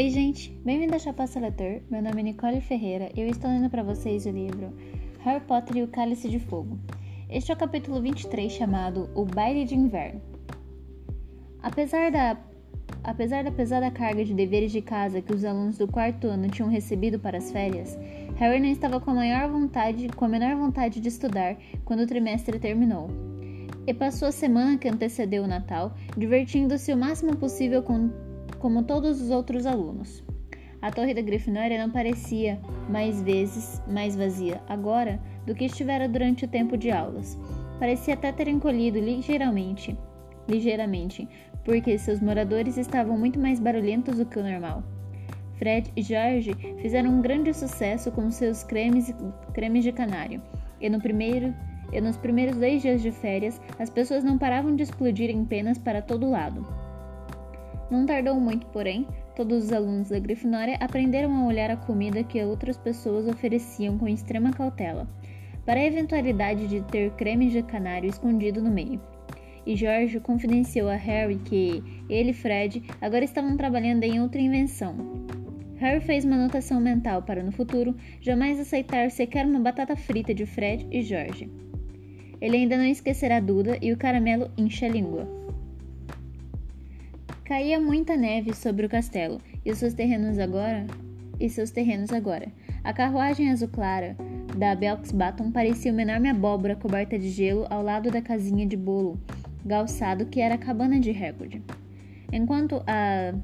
Oi, gente! Bem-vindo ao Chapaça Leitor. Meu nome é Nicole Ferreira e eu estou lendo para vocês o livro Harry Potter e o Cálice de Fogo. Este é o capítulo 23 chamado O Baile de Inverno. Apesar da, apesar da pesada carga de deveres de casa que os alunos do quarto ano tinham recebido para as férias, Harry não estava com a, maior vontade, com a menor vontade de estudar quando o trimestre terminou. E passou a semana que antecedeu o Natal divertindo-se o máximo possível com como todos os outros alunos. A torre da Grifinória não parecia, mais vezes, mais vazia agora do que estivera durante o tempo de aulas. Parecia até ter encolhido ligeiramente, ligeiramente, porque seus moradores estavam muito mais barulhentos do que o normal. Fred e George fizeram um grande sucesso com seus cremes, cremes de canário, e, no primeiro, e nos primeiros dois dias de férias as pessoas não paravam de explodir em penas para todo lado. Não tardou muito, porém, todos os alunos da Grifinória aprenderam a olhar a comida que outras pessoas ofereciam com extrema cautela, para a eventualidade de ter creme de canário escondido no meio. E George confidenciou a Harry que ele e Fred agora estavam trabalhando em outra invenção. Harry fez uma anotação mental para no futuro jamais aceitar sequer uma batata frita de Fred e George. Ele ainda não esquecerá Duda e o caramelo enche a língua. Caía muita neve sobre o castelo e seus terrenos agora. E seus terrenos agora. A carruagem azul clara da Belks Baton parecia uma enorme abóbora coberta de gelo ao lado da casinha de bolo galçado que era a cabana de Hagrid. Enquanto a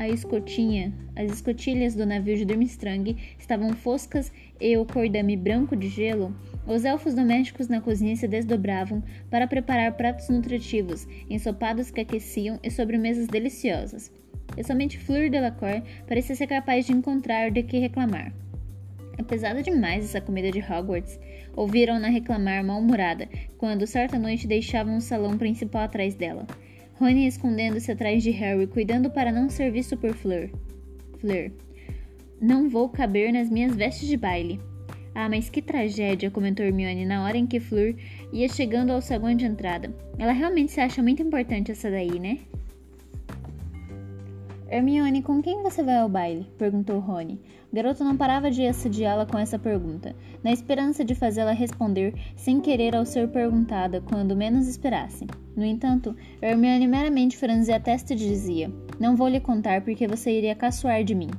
a escotinha, as escotilhas do navio de Durmstrang estavam foscas e o cordame branco de gelo, os elfos domésticos na cozinha se desdobravam para preparar pratos nutritivos, ensopados que aqueciam e sobremesas deliciosas. E somente Fleur Delacour parecia ser capaz de encontrar de que reclamar. É pesada demais essa comida de Hogwarts, ouviram-na reclamar mal-humorada, quando certa noite deixavam o salão principal atrás dela. Rony escondendo-se atrás de Harry, cuidando para não ser visto por Fleur. Fleur. Não vou caber nas minhas vestes de baile. Ah, mas que tragédia, comentou Hermione na hora em que Fleur ia chegando ao saguão de entrada. Ela realmente se acha muito importante essa daí, né? Hermione, com quem você vai ao baile? perguntou Rony. Garoto não parava de assediá-la com essa pergunta, na esperança de fazê-la responder sem querer ao ser perguntada quando menos esperasse. No entanto, Hermione meramente franzia a testa e dizia: Não vou lhe contar porque você iria caçoar de mim.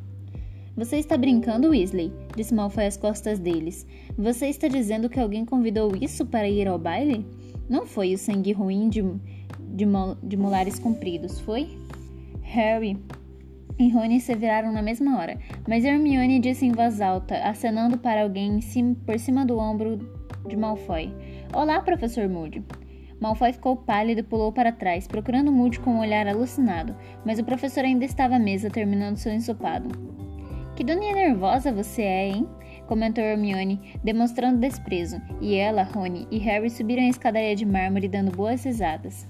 Você está brincando, Weasley? disse Malfoy às costas deles. Você está dizendo que alguém convidou isso para ir ao baile? Não foi o sangue ruim de, de, de molares compridos, foi? Harry, e Rony se viraram na mesma hora, mas Hermione disse em voz alta, acenando para alguém cima, por cima do ombro de Malfoy: Olá, professor Moody. Malfoy ficou pálido e pulou para trás, procurando Moody com um olhar alucinado, mas o professor ainda estava à mesa terminando seu ensopado. Que doninha nervosa você é, hein? comentou Hermione, demonstrando desprezo, e ela, Rony e Harry subiram a escadaria de mármore dando boas risadas.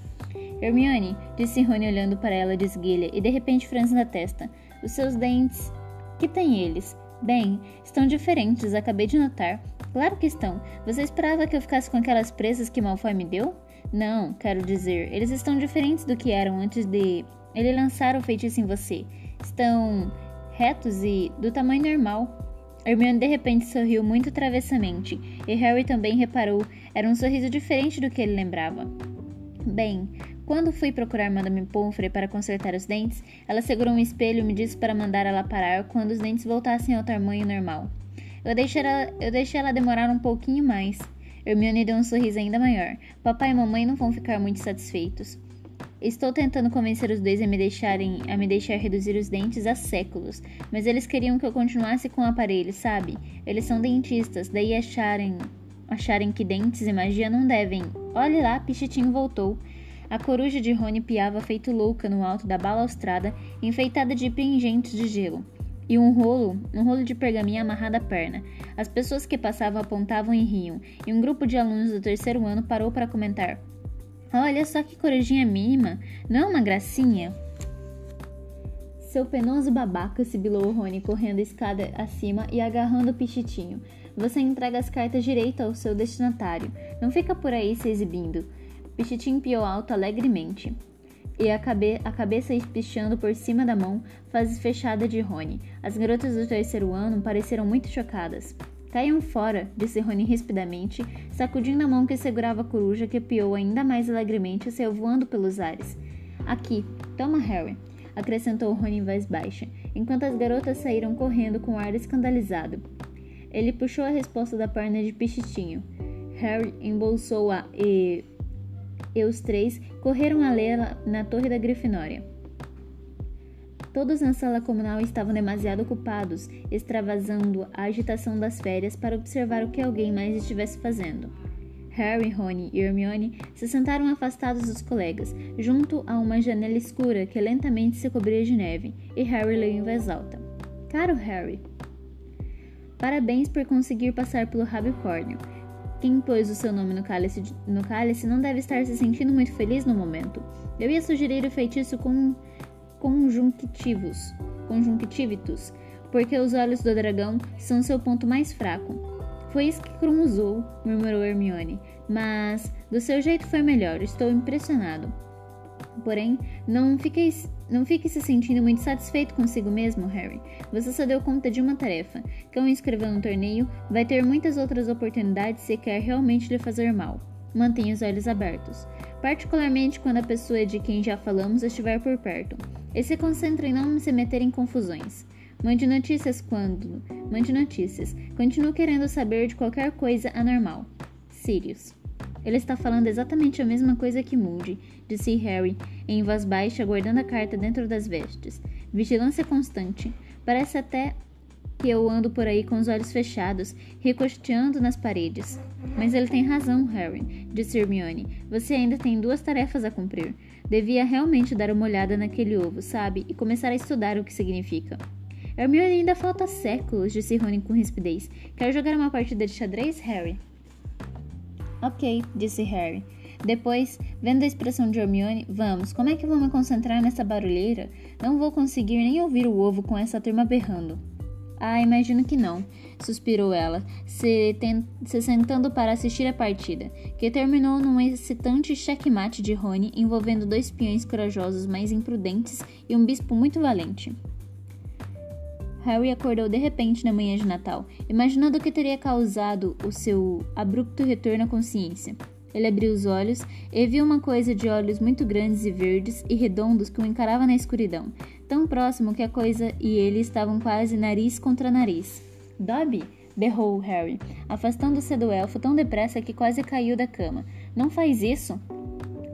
Hermione, disse Rony olhando para ela de esguelha e de repente franzindo a testa. Os seus dentes. Que tem eles? Bem, estão diferentes, acabei de notar. Claro que estão. Você esperava que eu ficasse com aquelas presas que Malfoy me deu? Não, quero dizer, eles estão diferentes do que eram antes de ele lançar o feitiço em você. Estão retos e do tamanho normal. Hermione de repente sorriu muito travessamente, e Harry também reparou, era um sorriso diferente do que ele lembrava. Bem, quando fui procurar Madame Pomfrey para consertar os dentes, ela segurou um espelho e me disse para mandar ela parar quando os dentes voltassem ao tamanho normal. Eu deixei ela, eu deixei ela demorar um pouquinho mais. Hermione deu um sorriso ainda maior. Papai e mamãe não vão ficar muito satisfeitos. Estou tentando convencer os dois a me deixarem a me deixar reduzir os dentes há séculos, mas eles queriam que eu continuasse com o aparelho, sabe? Eles são dentistas, daí acharem acharem que dentes e magia não devem. Olhe lá, Pichitinho voltou. A coruja de Rony piava feito louca no alto da balaustrada, enfeitada de pingentes de gelo, e um rolo, um rolo de pergaminho amarrado à perna. As pessoas que passavam apontavam e riam, e um grupo de alunos do terceiro ano parou para comentar: Olha só que corujinha mínima, não é uma gracinha? Seu penoso babaca, sibilou Rony, correndo a escada acima e agarrando o pichitinho. Você entrega as cartas direito ao seu destinatário. Não fica por aí se exibindo. Pichitim piou alto alegremente. e a, cabe a cabeça espichando por cima da mão fase fechada de Rony. As garotas do terceiro ano pareceram muito chocadas. Caiam fora, disse Rony rispidamente, sacudindo a mão que segurava a coruja que piou ainda mais alegremente e saiu voando pelos ares. Aqui, toma Harry, acrescentou Rony em voz baixa, enquanto as garotas saíram correndo com ar escandalizado. Ele puxou a resposta da perna de Pichitinho. Harry embolsou-a e e os três correram a lê-la na torre da Grifinória. Todos na sala comunal estavam demasiado ocupados, extravasando a agitação das férias para observar o que alguém mais estivesse fazendo. Harry, Rony e Hermione se sentaram afastados dos colegas, junto a uma janela escura que lentamente se cobria de neve, e Harry leu em voz alta: Caro Harry, parabéns por conseguir passar pelo rabicórnio. Quem pôs o seu nome no cálice, no cálice não deve estar se sentindo muito feliz no momento. Eu ia sugerir o feitiço com conjunctivitus, porque os olhos do dragão são seu ponto mais fraco. Foi isso que Krum usou, murmurou Hermione. Mas do seu jeito foi melhor, estou impressionado. Porém, não fique, não fique se sentindo muito satisfeito consigo mesmo, Harry. Você só deu conta de uma tarefa. Quem inscreveu no torneio vai ter muitas outras oportunidades se quer realmente lhe fazer mal. Mantenha os olhos abertos, particularmente quando a pessoa de quem já falamos estiver por perto, e se concentre em não se meter em confusões. Mande notícias quando. Mande notícias. Continuo querendo saber de qualquer coisa anormal. Sirius. Ele está falando exatamente a mesma coisa que Moody, disse Harry, em voz baixa, guardando a carta dentro das vestes. Vigilância constante. Parece até que eu ando por aí com os olhos fechados, ricocheteando nas paredes. Mas ele tem razão, Harry, disse Hermione. Você ainda tem duas tarefas a cumprir. Devia realmente dar uma olhada naquele ovo, sabe? E começar a estudar o que significa. Hermione ainda falta séculos, disse Rony com rispidez. Quer jogar uma partida de xadrez, Harry? Ok, disse Harry. Depois, vendo a expressão de Hermione, vamos, como é que vou me concentrar nessa barulheira? Não vou conseguir nem ouvir o ovo com essa turma berrando. Ah, imagino que não, suspirou ela, se, se, sentando para assistir a partida, que terminou num excitante checkmate de Rony envolvendo dois peões corajosos mais imprudentes e um bispo muito valente. Harry acordou de repente na manhã de Natal, imaginando o que teria causado o seu abrupto retorno à consciência. Ele abriu os olhos e viu uma coisa de olhos muito grandes e verdes e redondos que o encarava na escuridão, tão próximo que a coisa e ele estavam quase nariz contra nariz. Dobby! berrou Harry, afastando-se do elfo tão depressa que quase caiu da cama. Não faz isso!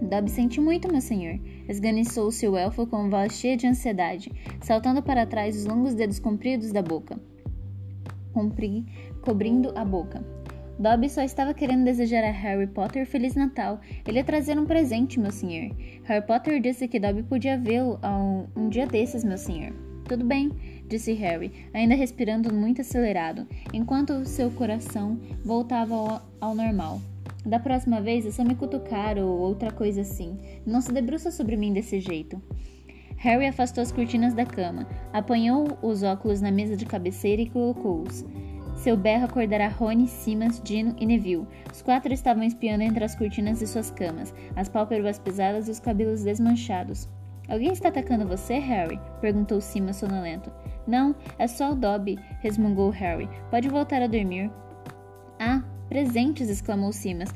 Dobby sente muito, meu senhor, esganiçou-se o elfo com voz cheia de ansiedade, saltando para trás os longos dedos compridos da boca, compri, cobrindo a boca. Dobby só estava querendo desejar a Harry Potter Feliz Natal. Ele ia trazer um presente, meu senhor. Harry Potter disse que Dobby podia vê-lo um, um dia desses, meu senhor. Tudo bem, disse Harry, ainda respirando muito acelerado, enquanto seu coração voltava ao, ao normal. Da próxima vez é só me cutucar ou outra coisa assim. Não se debruça sobre mim desse jeito. Harry afastou as cortinas da cama, apanhou os óculos na mesa de cabeceira e colocou-os. Seu berro acordará Rony, Simas, Dino e Neville. Os quatro estavam espiando entre as cortinas de suas camas, as pálpebras pesadas e os cabelos desmanchados. Alguém está atacando você, Harry? perguntou Simas sonolento. Não, é só o Dobby, resmungou Harry. Pode voltar a dormir. Ah, Presentes! exclamou Simas,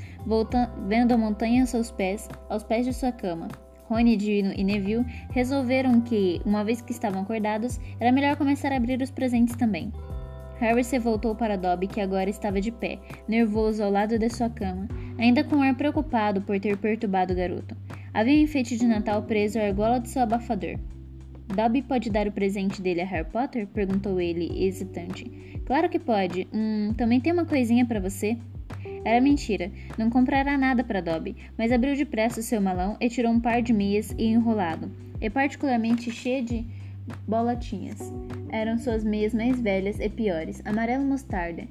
vendo a montanha aos seus pés, aos pés de sua cama. Rony, Dino e Neville resolveram que, uma vez que estavam acordados, era melhor começar a abrir os presentes também. Harry se voltou para Dobby, que agora estava de pé, nervoso ao lado de sua cama, ainda com ar preocupado por ter perturbado o garoto. Havia um enfeite de Natal preso à argola de seu abafador. Dobby pode dar o presente dele a Harry Potter? perguntou ele, hesitante. Claro que pode. Hum, também tem uma coisinha para você. Era mentira. Não comprará nada para Dobby, mas abriu depressa o seu malão e tirou um par de meias e enrolado, e particularmente cheio de bolotinhas. Eram suas meias mais velhas e piores, amarelo mostarda.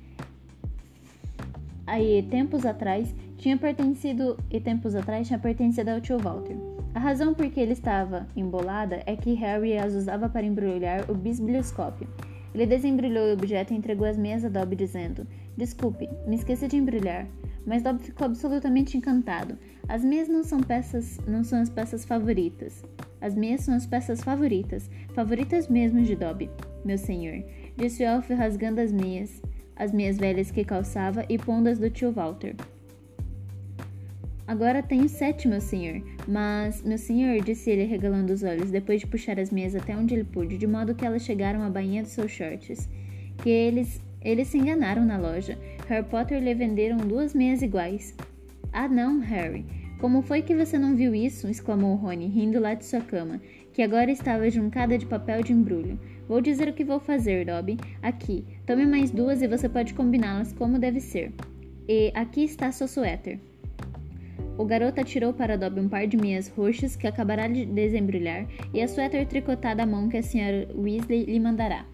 Aí, tempos atrás, tinha pertencido e tempos atrás tinha pertencido ao tio Walter. A razão por que ele estava embolada é que Harry as usava para embrulhar o bisbilhoscópio. Ele desembrulhou o objeto e entregou as meias a Dobby, dizendo: Desculpe, me esqueci de embrulhar. mas Dobby ficou absolutamente encantado. As meias não são peças, não são as peças favoritas. As meias são as peças favoritas, favoritas mesmo de Dobby, meu senhor, disse o elfo rasgando as meias, as meias velhas que calçava e pondo-as do tio Walter. Agora tenho sete, meu senhor. Mas, meu senhor, disse ele regalando os olhos, depois de puxar as meias até onde ele pôde, de modo que elas chegaram à bainha dos seus shorts. Que eles. Eles se enganaram na loja. Harry Potter lhe venderam duas meias iguais. Ah, não, Harry. Como foi que você não viu isso? exclamou Rony, rindo lá de sua cama, que agora estava juncada de papel de embrulho. Vou dizer o que vou fazer, Dobby. Aqui, tome mais duas e você pode combiná-las como deve ser. E aqui está seu suéter. O garoto atirou para Dobby um par de meias roxas que acabará de desembrulhar e a suéter tricotada à mão que a senhora Weasley lhe mandará.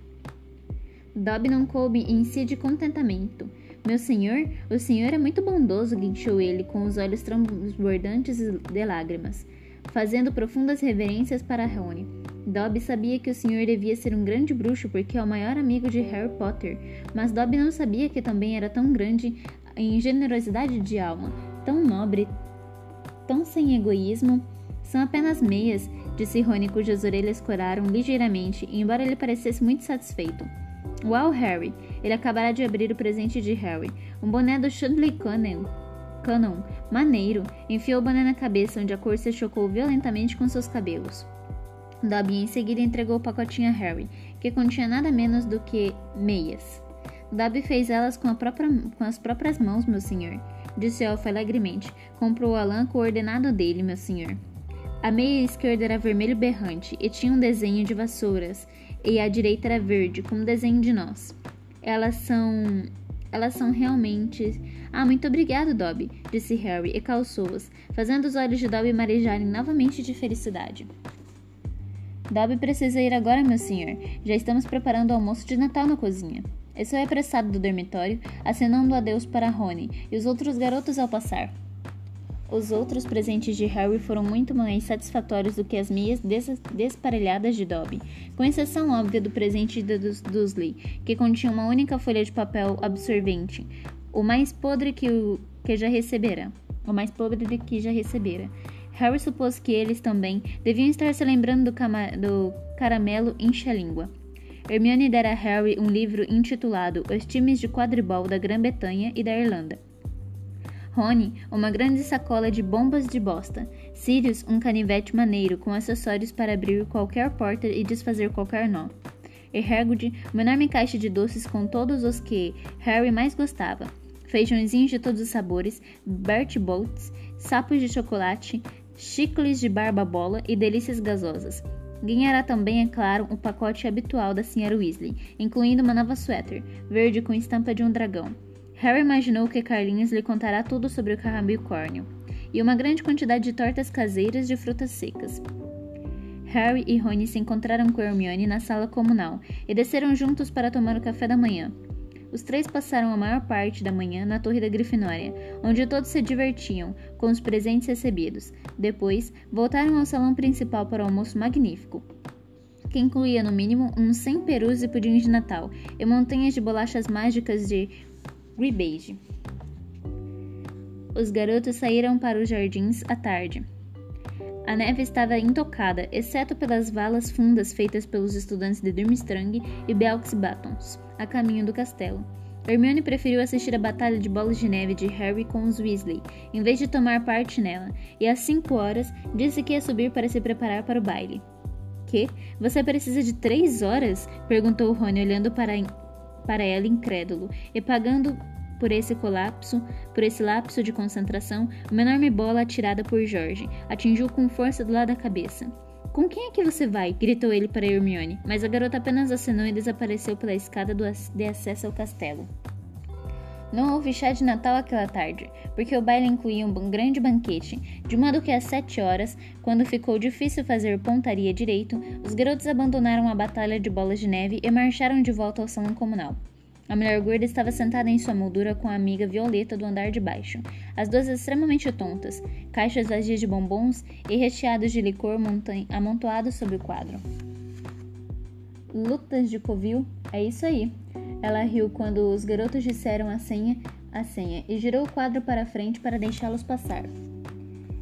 Dobby não coube em si de contentamento. Meu senhor, o senhor é muito bondoso, guinchou ele, com os olhos transbordantes de lágrimas, fazendo profundas reverências para Rony. Dobby sabia que o senhor devia ser um grande bruxo porque é o maior amigo de Harry Potter, mas Dobby não sabia que também era tão grande em generosidade de alma, tão nobre, tão sem egoísmo. São apenas meias, disse Rony, cujas orelhas coraram ligeiramente, embora ele parecesse muito satisfeito. Uau, Harry! Ele acabará de abrir o presente de Harry. Um boné do Chudley Cannon. Cannon. Maneiro. Enfiou o boné na cabeça, onde a cor se chocou violentamente com seus cabelos. Dobby em seguida entregou o pacotinho a Harry, que continha nada menos do que meias. Dobby fez elas com, própria, com as próprias mãos, meu senhor disse Elfa alegremente. Comprou a lã coordenado dele, meu senhor. A meia esquerda era vermelho berrante e tinha um desenho de vassouras, e a direita era verde, com um desenho de nós. Elas são. Elas são realmente. Ah, muito obrigado, Dobby, disse Harry e calçou-as, fazendo os olhos de Dobby marejarem novamente de felicidade. Dobby precisa ir agora, meu senhor. Já estamos preparando o almoço de Natal na cozinha. Eu sou apressado do dormitório, acenando adeus para Rony e os outros garotos ao passar. Os outros presentes de Harry foram muito mais satisfatórios do que as meias des desparelhadas de Dobby, com exceção óbvia do presente de Dursley, que continha uma única folha de papel absorvente, o mais podre que, o, que já recebera. O mais podre que já recebera. Harry supôs que eles também deviam estar se lembrando do, do caramelo enche-língua. Hermione dera a Harry um livro intitulado Os Times de Quadribol da Grã-Bretanha e da Irlanda. Rony, uma grande sacola de bombas de bosta. Sirius, um canivete maneiro com acessórios para abrir qualquer porta e desfazer qualquer nó. E Hagrid, uma enorme caixa de doces com todos os que Harry mais gostava. Feijõezinhos de todos os sabores, Bert Bolts, sapos de chocolate, chicles de barba-bola e delícias gasosas. Ganhará também, é claro, o pacote habitual da Sra. Weasley, incluindo uma nova suéter, verde com estampa de um dragão. Harry imaginou que Carlinhos lhe contará tudo sobre o carrambicórnio, e uma grande quantidade de tortas caseiras de frutas secas. Harry e Rony se encontraram com Hermione na sala comunal e desceram juntos para tomar o café da manhã. Os três passaram a maior parte da manhã na Torre da Grifinória, onde todos se divertiam com os presentes recebidos. Depois, voltaram ao salão principal para o almoço magnífico, que incluía no mínimo uns 100 perus e pudins de Natal e montanhas de bolachas mágicas de Rebage. Os garotos saíram para os jardins à tarde. A neve estava intocada, exceto pelas valas fundas feitas pelos estudantes de Durmstrang e Belks Batons a caminho do castelo. Hermione preferiu assistir a batalha de bolas de neve de Harry com os Weasley, em vez de tomar parte nela, e às cinco horas disse que ia subir para se preparar para o baile. Que? Você precisa de três horas? perguntou Rony, olhando para, para ela incrédulo, e pagando por esse colapso, por esse lapso de concentração, uma enorme bola atirada por Jorge atingiu com força do lado da cabeça. Com quem é que você vai? gritou ele para Hermione, mas a garota apenas acenou e desapareceu pela escada de acesso ao castelo. Não houve chá de Natal aquela tarde, porque o baile incluía um grande banquete, de modo que às sete horas, quando ficou difícil fazer pontaria direito, os garotos abandonaram a batalha de bolas de neve e marcharam de volta ao salão comunal. A mulher gorda estava sentada em sua moldura com a amiga Violeta do andar de baixo, as duas extremamente tontas, caixas vazias de bombons e recheados de licor amontoados sobre o quadro. Lutas de covil? É isso aí. Ela riu quando os garotos disseram a senha a senha e girou o quadro para frente para deixá-los passar.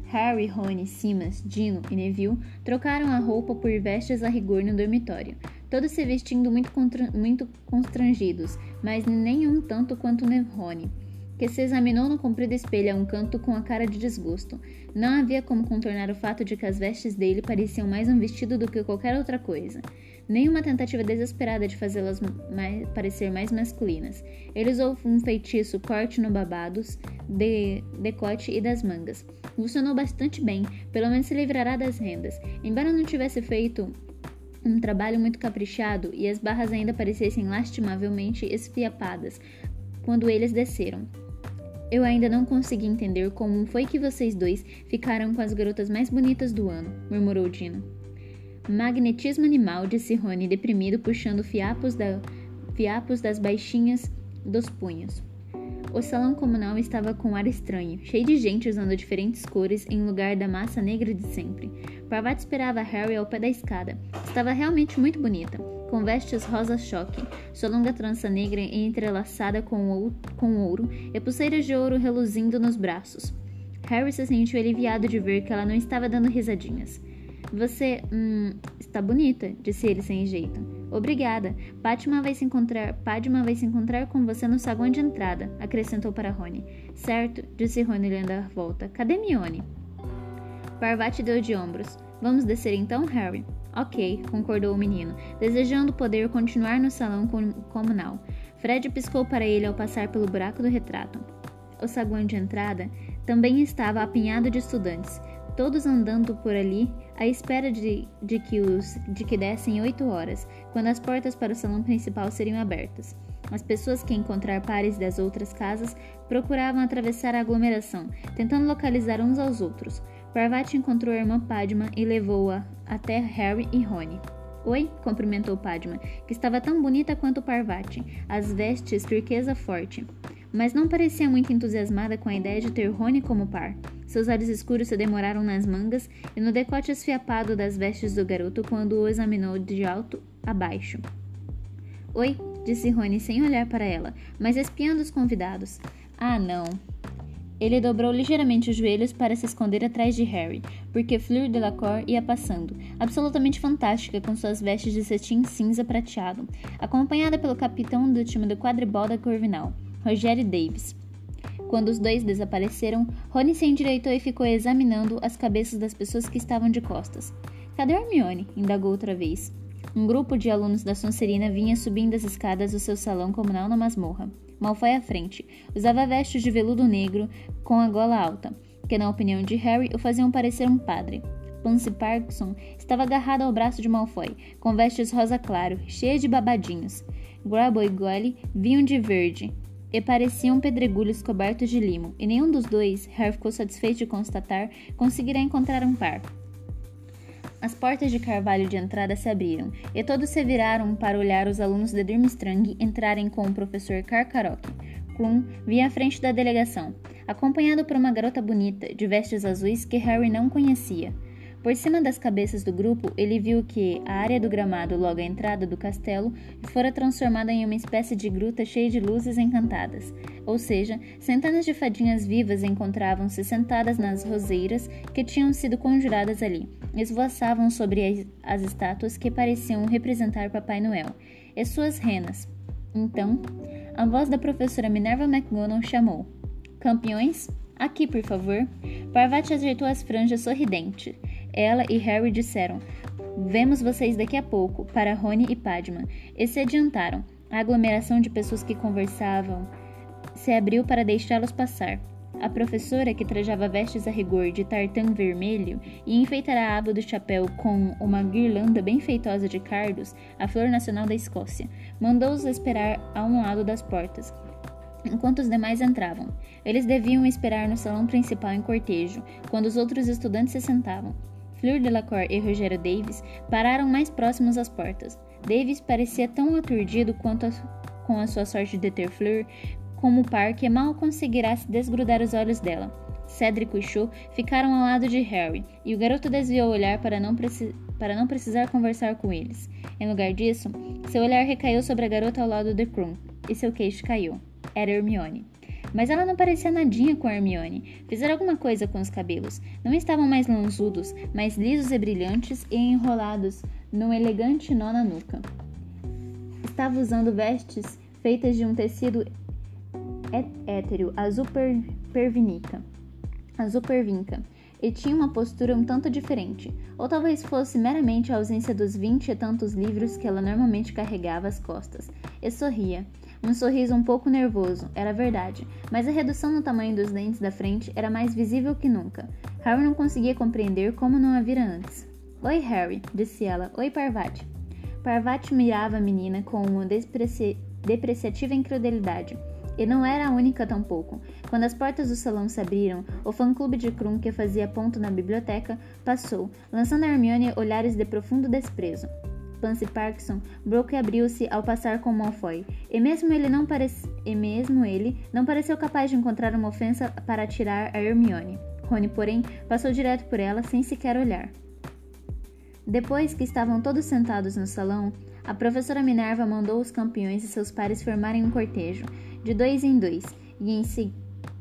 Harry, Rony, Simas, Dino e Neville trocaram a roupa por vestes a rigor no dormitório, todos se vestindo muito, muito constrangidos, mas nenhum tanto quanto Rony, que se examinou no comprido espelho a um canto com a cara de desgosto. Não havia como contornar o fato de que as vestes dele pareciam mais um vestido do que qualquer outra coisa. Nenhuma tentativa desesperada de fazê-las mais, parecer mais masculinas. Ele usou um feitiço corte no babados, de, decote e das mangas. Funcionou bastante bem, pelo menos se livrará das rendas. Embora não tivesse feito um trabalho muito caprichado e as barras ainda parecessem lastimavelmente esfiapadas quando eles desceram. Eu ainda não consegui entender como foi que vocês dois ficaram com as garotas mais bonitas do ano, murmurou Dino. Magnetismo animal, disse Rony, deprimido, puxando fiapos, da, fiapos das baixinhas dos punhos. O salão comunal estava com um ar estranho, cheio de gente usando diferentes cores em lugar da massa negra de sempre. Parvati esperava Harry ao pé da escada. Estava realmente muito bonita, com vestes rosa choque, sua longa trança negra entrelaçada com, com ouro e pulseiras de ouro reluzindo nos braços. Harry se sentiu aliviado de ver que ela não estava dando risadinhas. Você, hum, está bonita, disse ele sem jeito. Obrigada. Padma vai se encontrar, Padma vai se encontrar com você no saguão de entrada, acrescentou para Rony. Certo, disse Rony olhando à volta. Cadê Mione? Parvati deu de ombros. Vamos descer então, Harry? Ok, concordou o menino, desejando poder continuar no salão comunal. Fred piscou para ele ao passar pelo buraco do retrato. O saguão de entrada também estava apinhado de estudantes, todos andando por ali à espera de, de, que, os, de que dessem oito horas, quando as portas para o salão principal seriam abertas. As pessoas que encontrar pares das outras casas procuravam atravessar a aglomeração, tentando localizar uns aos outros. Parvati encontrou a irmã Padma e levou-a até Harry e Rony. Oi, cumprimentou Padma, que estava tão bonita quanto Parvati, as vestes turquesa forte, mas não parecia muito entusiasmada com a ideia de ter Rony como par. Seus olhos escuros se demoraram nas mangas e no decote esfiapado das vestes do garoto quando o examinou de alto a baixo. Oi, disse Rony sem olhar para ela, mas espiando os convidados. Ah, não. Ele dobrou ligeiramente os joelhos para se esconder atrás de Harry, porque Fleur Delacour ia passando, absolutamente fantástica com suas vestes de cetim cinza prateado, acompanhada pelo capitão do time do quadribol da Corvinal, Roger Davis. Quando os dois desapareceram, Rony se endireitou e ficou examinando as cabeças das pessoas que estavam de costas. Cadê Hermione? indagou outra vez. Um grupo de alunos da Sonserina vinha subindo as escadas do seu salão comunal na masmorra. Malfoy à frente. Usava vestes de veludo negro com a gola alta, que na opinião de Harry o faziam parecer um padre. Pansy Parkinson estava agarrado ao braço de Malfoy, com vestes rosa claro, cheias de babadinhos. Grabo e Goyle vinham de verde, e pareciam pedregulhos cobertos de limo, e nenhum dos dois, Harry ficou satisfeito de constatar, conseguirá encontrar um par. As portas de carvalho de entrada se abriram, e todos se viraram para olhar os alunos de Durmstrang entrarem com o professor Karkaroff. Klum vinha à frente da delegação, acompanhado por uma garota bonita, de vestes azuis que Harry não conhecia. Por cima das cabeças do grupo, ele viu que a área do gramado logo à entrada do castelo fora transformada em uma espécie de gruta cheia de luzes encantadas. Ou seja, centenas de fadinhas vivas encontravam-se sentadas nas roseiras que tinham sido conjuradas ali, esvoaçavam sobre as estátuas que pareciam representar Papai Noel e suas renas. Então, a voz da professora Minerva McGonagall chamou: Campeões? Aqui, por favor. Parvati ajeitou as franjas sorridente. Ela e Harry disseram: Vemos vocês daqui a pouco, para Rony e Padma, e se adiantaram. A aglomeração de pessoas que conversavam se abriu para deixá-los passar. A professora, que trajava vestes a rigor de tartan vermelho e enfeitara a aba do chapéu com uma guirlanda bem feitosa de cardos, a flor nacional da Escócia, mandou-os esperar a um lado das portas, enquanto os demais entravam. Eles deviam esperar no salão principal em cortejo, quando os outros estudantes se sentavam. Fleur Delacour e Rogério Davis pararam mais próximos às portas. Davis parecia tão aturdido quanto a, com a sua sorte de ter Fleur como par que mal conseguirá se desgrudar os olhos dela. Cedric e Cho ficaram ao lado de Harry, e o garoto desviou o olhar para não, para não precisar conversar com eles. Em lugar disso, seu olhar recaiu sobre a garota ao lado de Krum, e seu queixo caiu. Era Hermione. Mas ela não parecia nadinha com Hermione. Fizeram alguma coisa com os cabelos. Não estavam mais lonzudos, mas lisos e brilhantes e enrolados num elegante nó na nuca. Estava usando vestes feitas de um tecido hétero, azul per pervinica. Azul pervinca e tinha uma postura um tanto diferente, ou talvez fosse meramente a ausência dos vinte e tantos livros que ela normalmente carregava às costas, e sorria. Um sorriso um pouco nervoso, era verdade, mas a redução no tamanho dos dentes da frente era mais visível que nunca. Harry não conseguia compreender como não a vira antes. Oi, Harry, disse ela. Oi, Parvati. Parvati mirava a menina com uma depreciativa incredulidade. E não era a única tampouco. Quando as portas do salão se abriram, o fã-clube de Krum, que fazia ponto na biblioteca, passou, lançando a Hermione olhares de profundo desprezo. Pansy Parkinson, Brooke abriu-se ao passar com Malfoy, e mesmo ele não e mesmo ele não pareceu capaz de encontrar uma ofensa para atirar a Hermione. Rony, porém, passou direto por ela sem sequer olhar. Depois que estavam todos sentados no salão, a professora Minerva mandou os campeões e seus pares formarem um cortejo, de dois em dois, e, em se...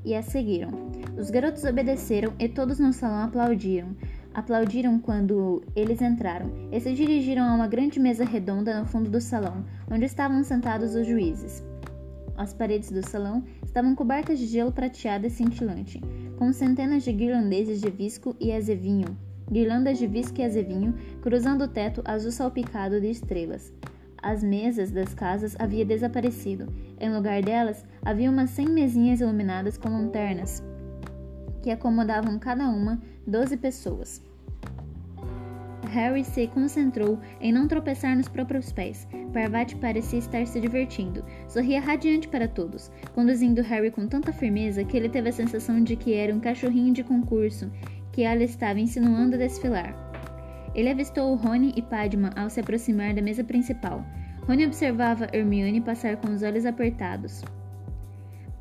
e a seguiram. Os garotos obedeceram e todos no salão aplaudiram. Aplaudiram quando eles entraram e se dirigiram a uma grande mesa redonda no fundo do salão, onde estavam sentados os juízes. As paredes do salão estavam cobertas de gelo prateado e cintilante, com centenas de guirlandeses de visco e azevinho, guirlandas de visco e azevinho cruzando o teto azul salpicado de estrelas. As mesas das casas haviam desaparecido. Em lugar delas, havia umas cem mesinhas iluminadas com lanternas, que acomodavam cada uma doze pessoas. Harry se concentrou em não tropeçar nos próprios pés. Parvati parecia estar se divertindo. Sorria radiante para todos, conduzindo Harry com tanta firmeza que ele teve a sensação de que era um cachorrinho de concurso que ela estava insinuando a desfilar. Ele avistou Rony e Padma ao se aproximar da mesa principal. Rony observava Hermione passar com os olhos apertados.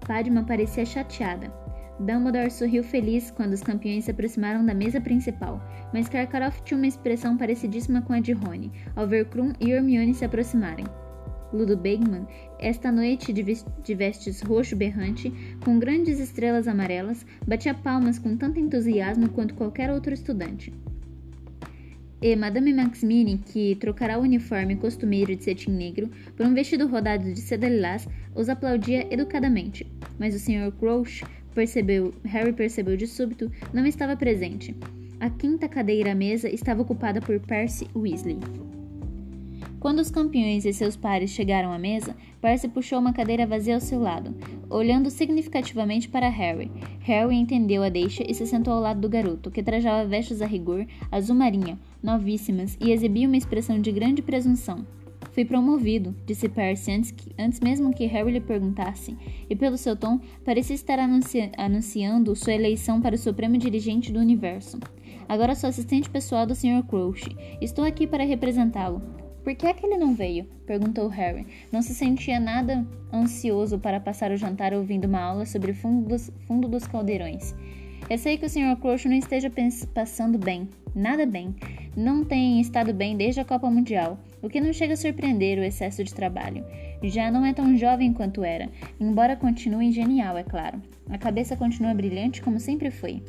Padma parecia chateada. Dumbledore sorriu feliz quando os campeões se aproximaram da mesa principal, mas Karkaroff tinha uma expressão parecidíssima com a de Rony, ao ver Krum e Hermione se aproximarem. Ludo Bagman, esta noite de vestes roxo berrante, com grandes estrelas amarelas, batia palmas com tanto entusiasmo quanto qualquer outro estudante e Madame Maximine, que trocará o uniforme costumeiro de cetim negro por um vestido rodado de seda lilás, os aplaudia educadamente. Mas o Sr. Crouch percebeu, Harry percebeu de súbito, não estava presente. A quinta cadeira à mesa estava ocupada por Percy Weasley. Quando os campeões e seus pares chegaram à mesa, Percy puxou uma cadeira vazia ao seu lado, olhando significativamente para Harry. Harry entendeu a deixa e se sentou ao lado do garoto, que trajava vestes a rigor, azul marinha, novíssimas, e exibia uma expressão de grande presunção. Fui promovido, disse Percy antes, que, antes mesmo que Harry lhe perguntasse, e pelo seu tom parecia estar anunci anunciando sua eleição para o Supremo Dirigente do Universo. Agora sou assistente pessoal do Sr. Crouch. Estou aqui para representá-lo. Por que é que ele não veio? perguntou Harry. Não se sentia nada ansioso para passar o jantar ouvindo uma aula sobre o fundo dos, fundo dos caldeirões. Receio que o Sr. Crouch não esteja passando bem, nada bem. Não tem estado bem desde a Copa Mundial, o que não chega a surpreender o excesso de trabalho. Já não é tão jovem quanto era, embora continue genial, é claro. A cabeça continua brilhante como sempre foi.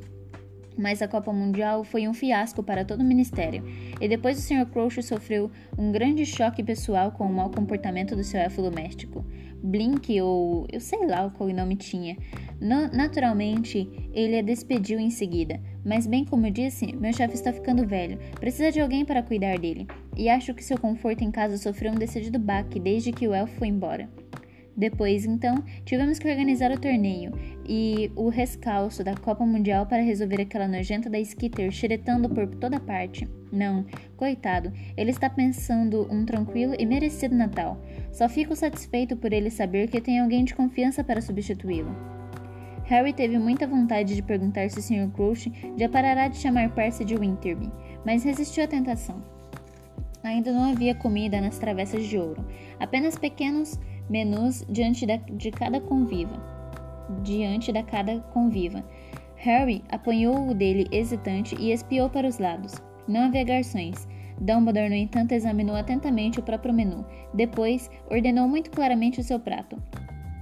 Mas a Copa Mundial foi um fiasco para todo o ministério, e depois o Sr. Crouch sofreu um grande choque pessoal com o mau comportamento do seu elfo doméstico. Blink, ou eu sei lá qual nome tinha. No, naturalmente, ele a despediu em seguida, mas bem como eu disse, meu chefe está ficando velho, precisa de alguém para cuidar dele, e acho que seu conforto em casa sofreu um decidido baque desde que o elfo foi embora. Depois, então, tivemos que organizar o torneio e o rescalço da Copa Mundial para resolver aquela nojenta da Skitter xeretando por toda parte. Não, coitado, ele está pensando um tranquilo e merecido Natal. Só fico satisfeito por ele saber que tem alguém de confiança para substituí-lo. Harry teve muita vontade de perguntar se o Sr. Crouch já parará de chamar Percy de Winterby, mas resistiu à tentação. Ainda não havia comida nas travessas de ouro, apenas pequenos menus diante de cada conviva. Diante da cada conviva. Harry apanhou o dele hesitante e espiou para os lados. Não havia garçons. Dumbledore, no entanto, examinou atentamente o próprio menu. Depois, ordenou muito claramente o seu prato.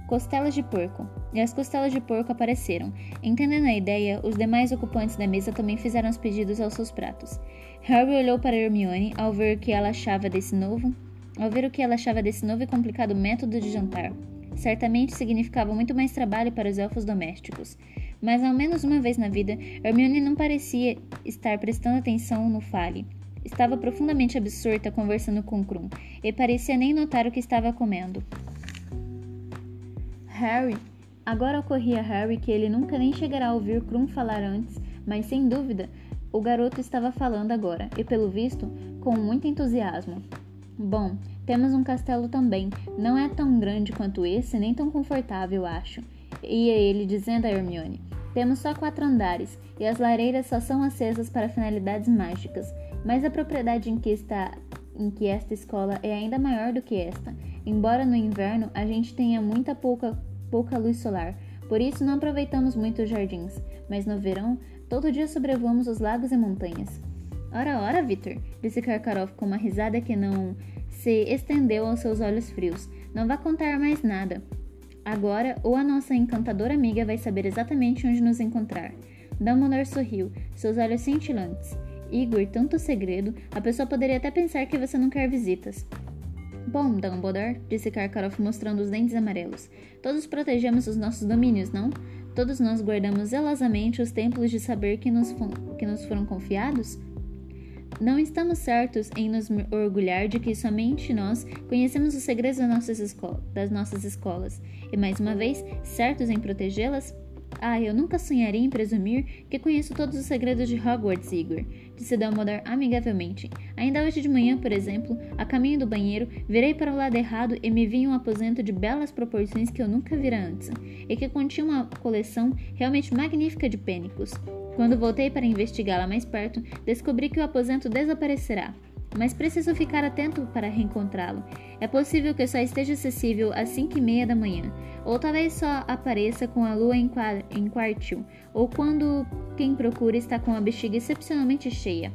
Costelas de porco. e as costelas de porco apareceram. Entendendo a ideia, os demais ocupantes da mesa também fizeram os pedidos aos seus pratos. Harry olhou para Hermione ao ver o que ela achava desse novo, ao ver o que ela achava desse novo e complicado método de jantar. Certamente significava muito mais trabalho para os elfos domésticos. Mas ao menos uma vez na vida, Hermione não parecia estar prestando atenção no fale. Estava profundamente absorta conversando com Krum e parecia nem notar o que estava comendo. Harry. Agora ocorria a Harry que ele nunca nem chegará a ouvir Krum falar antes, mas sem dúvida o garoto estava falando agora, e pelo visto, com muito entusiasmo. Bom, temos um castelo também. Não é tão grande quanto esse, nem tão confortável, acho. Ia ele dizendo a Hermione. Temos só quatro andares, e as lareiras só são acesas para finalidades mágicas, mas a propriedade em que está em que esta escola é ainda maior do que esta, embora no inverno a gente tenha muita pouca, pouca luz solar, por isso não aproveitamos muito os jardins, mas no verão todo dia sobrevoamos os lagos e montanhas. Ora, ora, Victor, disse Karkaroff com uma risada que não se estendeu aos seus olhos frios. Não vá contar mais nada. Agora, ou a nossa encantadora amiga vai saber exatamente onde nos encontrar. Dumbledore sorriu, seus olhos cintilantes. Igor, tanto segredo, a pessoa poderia até pensar que você não quer visitas. Bom, Dumbledore, disse Karkaroff mostrando os dentes amarelos. Todos protegemos os nossos domínios, não? Todos nós guardamos zelosamente os templos de saber que nos, que nos foram confiados? Não estamos certos em nos orgulhar de que somente nós conhecemos os segredos das nossas, das nossas escolas, e mais uma vez, certos em protegê-las? Ah, eu nunca sonharia em presumir que conheço todos os segredos de Hogwarts, Igor, disse Dumbledore amigavelmente. Ainda hoje de manhã, por exemplo, a caminho do banheiro, virei para o lado errado e me vi em um aposento de belas proporções que eu nunca vira antes, e que continha uma coleção realmente magnífica de pênicos. Quando voltei para investigá-la mais perto, descobri que o aposento desaparecerá mas preciso ficar atento para reencontrá-lo. É possível que só esteja acessível às 5 e meia da manhã, ou talvez só apareça com a lua em, em quartil, ou quando quem procura está com a bexiga excepcionalmente cheia.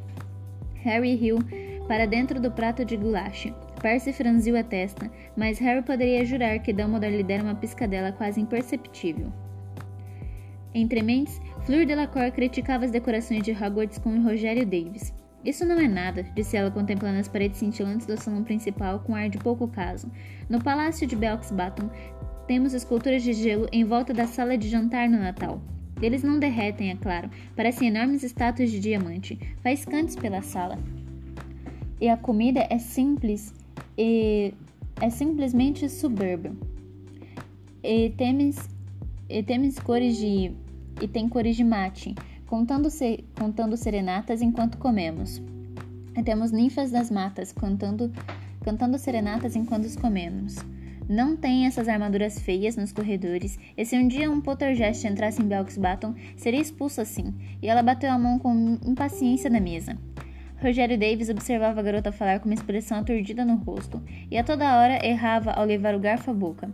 Harry riu para dentro do prato de goulash. Percy franziu a testa, mas Harry poderia jurar que Dumbledore lhe dera uma piscadela quase imperceptível. Entre mentes, Fleur Delacour criticava as decorações de Hogwarts com Rogério Davis. Isso não é nada, disse ela contemplando as paredes cintilantes do salão principal com ar de pouco caso. No palácio de Belks-Baton temos esculturas de gelo em volta da sala de jantar no Natal. Eles não derretem, é claro, parecem enormes estátuas de diamante. Faz cantos pela sala. E a comida é simples e é simplesmente soberba. E temos, e temos cores de e tem cores de mate contando, se, contando serenatas enquanto comemos. E temos ninfas das matas cantando, cantando serenatas enquanto os comemos. Não tem essas armaduras feias nos corredores, e se um dia um Pottergeist entrasse em Belks Baton, seria expulso assim, e ela bateu a mão com impaciência na mesa. Rogério Davis observava a garota falar com uma expressão aturdida no rosto, e a toda hora errava ao levar o garfo à boca.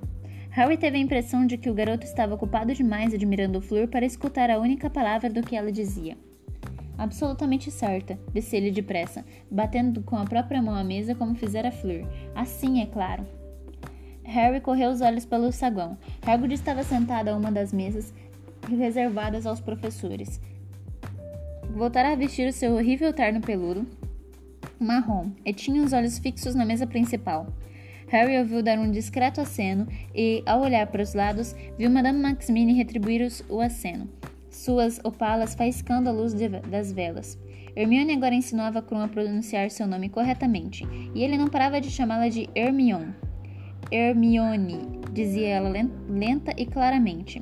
Harry teve a impressão de que o garoto estava ocupado demais admirando Fleur para escutar a única palavra do que ela dizia. Absolutamente certa, disse ele depressa, batendo com a própria mão à mesa como fizera Fleur. Assim, é claro. Harry correu os olhos pelo saguão. Hagrid estava sentado a uma das mesas reservadas aos professores. Voltara a vestir o seu horrível terno peludo, marrom, e tinha os olhos fixos na mesa principal. Harry ouviu dar um discreto aceno e, ao olhar para os lados, viu Madame Maximine retribuir o aceno, suas opalas faiscando a luz de, das velas. Hermione agora ensinava a Krum a pronunciar seu nome corretamente, e ele não parava de chamá-la de Hermione. Hermione, dizia ela lenta e claramente.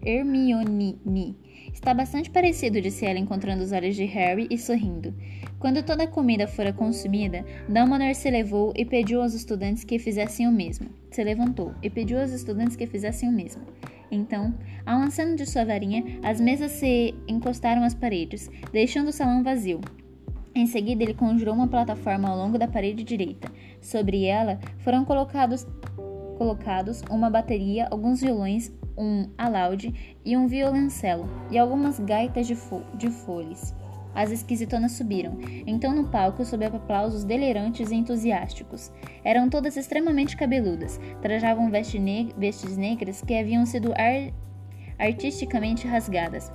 Hermione. Está bastante parecido, disse ela, encontrando os olhos de Harry e sorrindo. Quando toda a comida fora consumida, Dumbledore se levou e pediu aos estudantes que fizessem o mesmo. Se levantou e pediu aos estudantes que fizessem o mesmo. Então, ao aceno de sua varinha, as mesas se encostaram às paredes, deixando o salão vazio. Em seguida, ele conjurou uma plataforma ao longo da parede direita. Sobre ela foram colocados, colocados uma bateria, alguns violões, um alaude e um violoncelo, e algumas gaitas de, fo de folhas. As esquisitonas subiram. Então, no palco, sob aplausos delirantes e entusiásticos. Eram todas extremamente cabeludas. Trajavam vestes, neg vestes negras que haviam sido ar artisticamente rasgadas.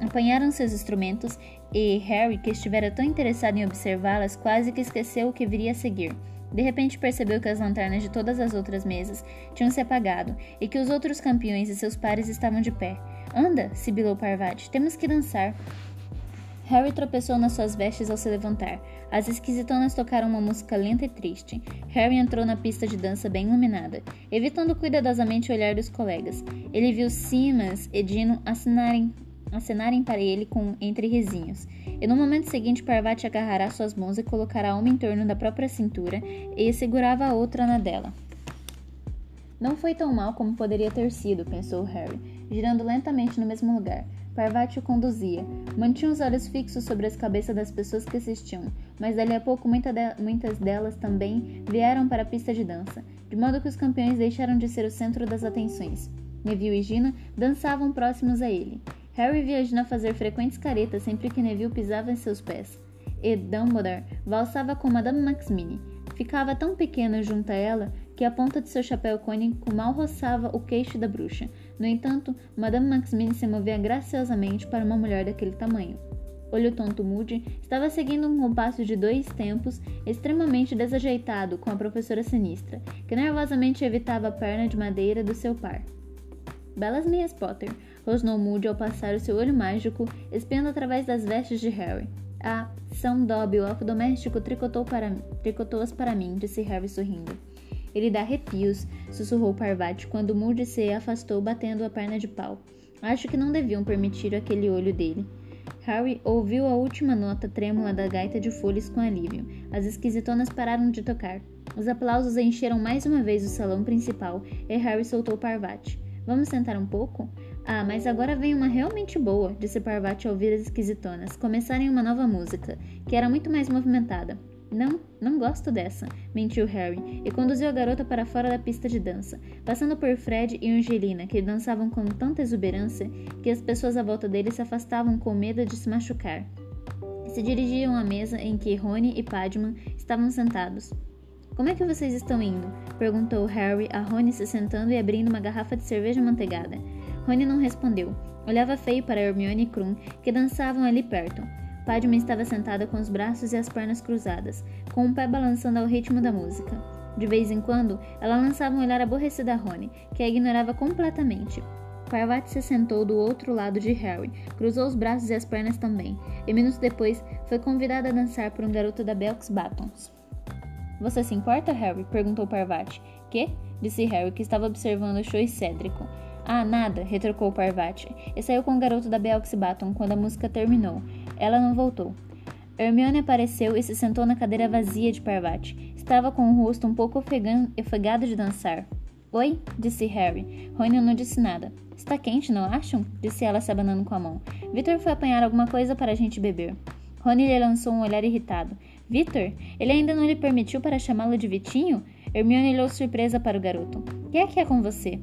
Apanharam seus instrumentos e Harry, que estivera tão interessado em observá-las, quase que esqueceu o que viria a seguir. De repente percebeu que as lanternas de todas as outras mesas tinham se apagado e que os outros campeões e seus pares estavam de pé. Anda, sibilou Parvati, temos que dançar. Harry tropeçou nas suas vestes ao se levantar. As esquisitonas tocaram uma música lenta e triste. Harry entrou na pista de dança bem iluminada, evitando cuidadosamente o olhar dos colegas. Ele viu Simas e Dino acenarem, acenarem para ele com entre risinhos. E no momento seguinte, Parvati agarrará suas mãos e colocará uma em torno da própria cintura e segurava a outra na dela. Não foi tão mal como poderia ter sido, pensou Harry, girando lentamente no mesmo lugar. Parvati o conduzia. Mantinha os olhos fixos sobre as cabeças das pessoas que assistiam, mas dali a pouco muita de muitas delas também vieram para a pista de dança, de modo que os campeões deixaram de ser o centro das atenções. Neville e Gina dançavam próximos a ele. Harry via Gina fazer frequentes caretas sempre que Neville pisava em seus pés. E Dumbledore valsava com Madame Maxmini. Ficava tão pequeno junto a ela que a ponta de seu chapéu cônico mal roçava o queixo da bruxa, no entanto, Madame Maxmine se movia graciosamente para uma mulher daquele tamanho. Olho tonto Moody estava seguindo um compasso de dois tempos extremamente desajeitado com a professora sinistra, que nervosamente evitava a perna de madeira do seu par. Belas meias, Potter, rosnou Moody ao passar o seu olho mágico, espiando através das vestes de Harry. Ah, São Dobby, o elfo doméstico, tricotou-as para, tricotou para mim, disse Harry sorrindo. Ele dá arrepios, sussurrou Parvati quando Moody se afastou batendo a perna de pau. Acho que não deviam permitir aquele olho dele. Harry ouviu a última nota trêmula da gaita de folhas com alívio. As esquisitonas pararam de tocar. Os aplausos encheram mais uma vez o salão principal e Harry soltou Parvati. Vamos sentar um pouco? Ah, mas agora vem uma realmente boa, disse Parvati ao ouvir as esquisitonas começarem uma nova música, que era muito mais movimentada. Não, não gosto dessa, mentiu Harry, e conduziu a garota para fora da pista de dança, passando por Fred e Angelina, que dançavam com tanta exuberância que as pessoas à volta deles se afastavam com medo de se machucar. Se dirigiam à mesa em que Rony e Padman estavam sentados. Como é que vocês estão indo? perguntou Harry a Rony se sentando e abrindo uma garrafa de cerveja manteigada. Rony não respondeu. Olhava feio para Hermione e Krum, que dançavam ali perto. Padma estava sentada com os braços e as pernas cruzadas, com um pé balançando ao ritmo da música. De vez em quando, ela lançava um olhar aborrecido a Rony, que a ignorava completamente. Parvati se sentou do outro lado de Harry, cruzou os braços e as pernas também, e minutos depois foi convidada a dançar por um garoto da Belks Batons. Você se importa, Harry? perguntou Parvati. Que? disse Harry, que estava observando o show excêntrico. Ah, nada, retrucou Parvati, e saiu com o garoto da Belks Baton quando a música terminou. Ela não voltou. Hermione apareceu e se sentou na cadeira vazia de Parvati. Estava com o rosto um pouco ofegado de dançar. Oi, disse Harry. Rony não disse nada. Está quente, não acham? disse ela se abanando com a mão. Victor foi apanhar alguma coisa para a gente beber. Rony lhe lançou um olhar irritado. Victor? Ele ainda não lhe permitiu para chamá-lo de Vitinho? Hermione olhou surpresa para o garoto. O que é que é com você?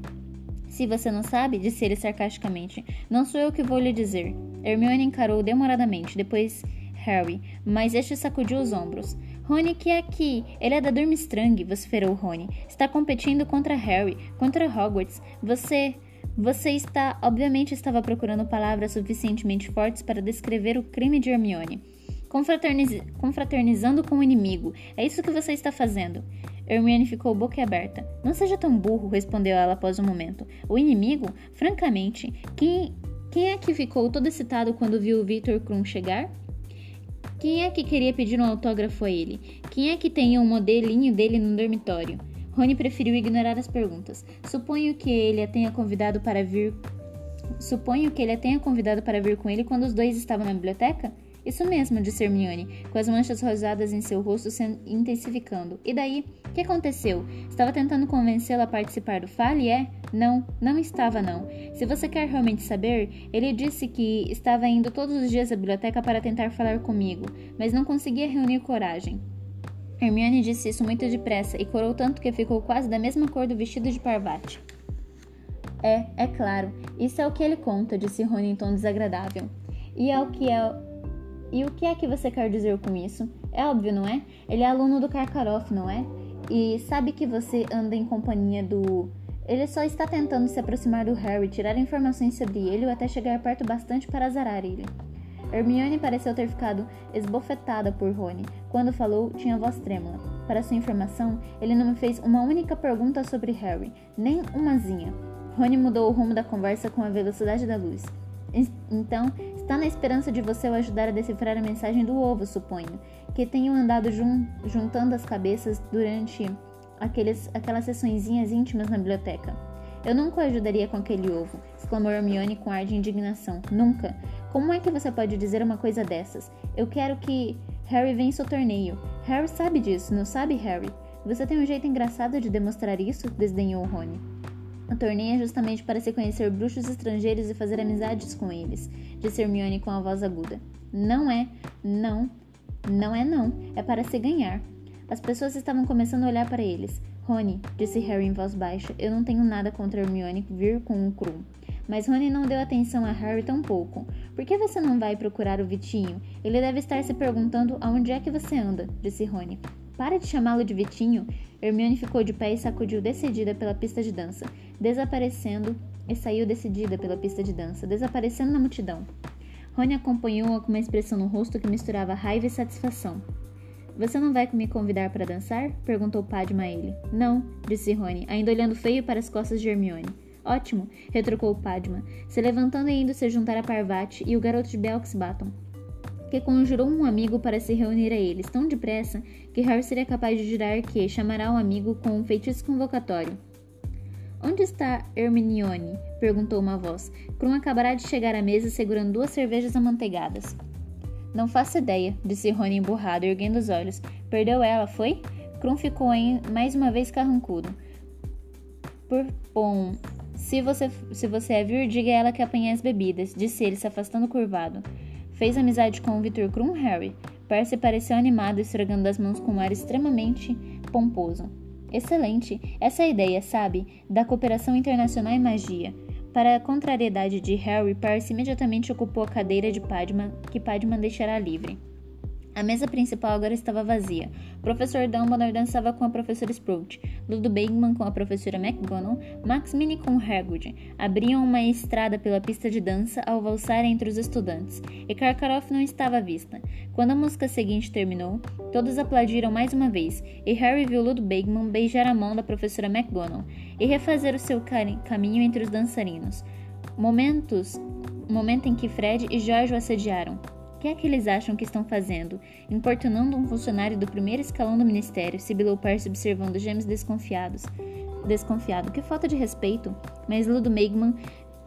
Se você não sabe, disse ele sarcasticamente, não sou eu que vou lhe dizer. Hermione encarou demoradamente, depois Harry, mas este sacudiu os ombros. Rony, que é aqui? Ele é da Durmstrang, vociferou Rony. Está competindo contra Harry, contra Hogwarts. Você. Você está. Obviamente estava procurando palavras suficientemente fortes para descrever o crime de Hermione. Confraterniz... Confraternizando com o inimigo. É isso que você está fazendo. Hermione ficou boquiaberta. Não seja tão burro, respondeu ela após um momento. O inimigo? Francamente, quem, quem é que ficou todo excitado quando viu o Victor Krum chegar? Quem é que queria pedir um autógrafo a ele? Quem é que tem um modelinho dele no dormitório? Rony preferiu ignorar as perguntas. Suponho que ele a tenha convidado para vir. Suponho que ele a tenha convidado para vir com ele quando os dois estavam na biblioteca? Isso mesmo, disse Hermione, com as manchas rosadas em seu rosto se intensificando. E daí? O que aconteceu? Estava tentando convencê-la a participar do Fale, é? Não, não estava não. Se você quer realmente saber, ele disse que estava indo todos os dias à biblioteca para tentar falar comigo, mas não conseguia reunir coragem. Hermione disse isso muito depressa e corou tanto que ficou quase da mesma cor do vestido de Parvati. É, é claro. Isso é o que ele conta, disse Rony em tom desagradável. E é o que é E o que é que você quer dizer com isso? É óbvio, não é? Ele é aluno do Karkaroff, não é? E sabe que você anda em companhia do. Ele só está tentando se aproximar do Harry, tirar informações sobre ele ou até chegar perto bastante para azarar ele. Hermione pareceu ter ficado esbofetada por Rony. Quando falou, tinha voz trêmula. Para sua informação, ele não me fez uma única pergunta sobre Harry, nem umazinha. Rony mudou o rumo da conversa com a velocidade da luz. Então, está na esperança de você o ajudar a decifrar a mensagem do ovo, suponho, que tenham andado jun juntando as cabeças durante aqueles, aquelas sessõezinhas íntimas na biblioteca. Eu nunca o ajudaria com aquele ovo, exclamou Hermione com ar de indignação. Nunca. Como é que você pode dizer uma coisa dessas? Eu quero que Harry vença o torneio. Harry sabe disso, não sabe, Harry? Você tem um jeito engraçado de demonstrar isso? desdenhou Rony. O torneio é justamente para se conhecer bruxos estrangeiros e fazer amizades com eles, disse Hermione com a voz aguda. Não é, não, não é não, é para se ganhar. As pessoas estavam começando a olhar para eles. Rony, disse Harry em voz baixa, eu não tenho nada contra Hermione vir com um Krum. Mas Rony não deu atenção a Harry tão pouco. Por que você não vai procurar o Vitinho? Ele deve estar se perguntando aonde é que você anda, disse Rony. Para de chamá-lo de Vitinho. Hermione ficou de pé e sacudiu decidida pela pista de dança, desaparecendo e saiu decidida pela pista de dança, desaparecendo na multidão. Rony acompanhou-a com uma expressão no rosto que misturava raiva e satisfação. Você não vai me convidar para dançar? perguntou Padma a ele. Não, disse Rony, ainda olhando feio para as costas de Hermione. Ótimo, retrucou Padma, se levantando e indo se juntar a Parvati e o garoto de Belks-Baton que conjurou um amigo para se reunir a eles tão depressa que Harry seria capaz de jurar que chamará o amigo com um feitiço convocatório. Onde está Hermione? perguntou uma voz. Krum acabará de chegar à mesa segurando duas cervejas amanteigadas. Não faço ideia, disse Rony emburrado, erguendo os olhos. Perdeu ela, foi? Krum ficou em, mais uma vez carrancudo. Por bom, se você, se você é vir, diga a ela que apanhei as bebidas, disse ele, se afastando curvado. Fez amizade com o Victor Krum Harry. Percy pareceu animado, esfregando as mãos com um ar extremamente pomposo. Excelente! Essa é a ideia, sabe? Da cooperação internacional em magia. Para a contrariedade de Harry, Percy imediatamente ocupou a cadeira de Padma, que Padma deixará livre. A mesa principal agora estava vazia. O professor Dumbledore dançava com a professora Sprout, Ludo Bagman com a professora McGonagall, Max Mini com Hagrid. Abriam uma estrada pela pista de dança ao valsar entre os estudantes, e Karkaroff não estava à vista. Quando a música seguinte terminou, todos aplaudiram mais uma vez, e Harry viu Ludo Bagman beijar a mão da professora McGonagall e refazer o seu caminho entre os dançarinos. Momentos, momento em que Fred e George o assediaram que é que eles acham que estão fazendo? Importunando um funcionário do primeiro escalão do ministério, sibilou Percy observando gêmeos desconfiados. Desconfiado, que falta de respeito. Mas Ludo Bagman,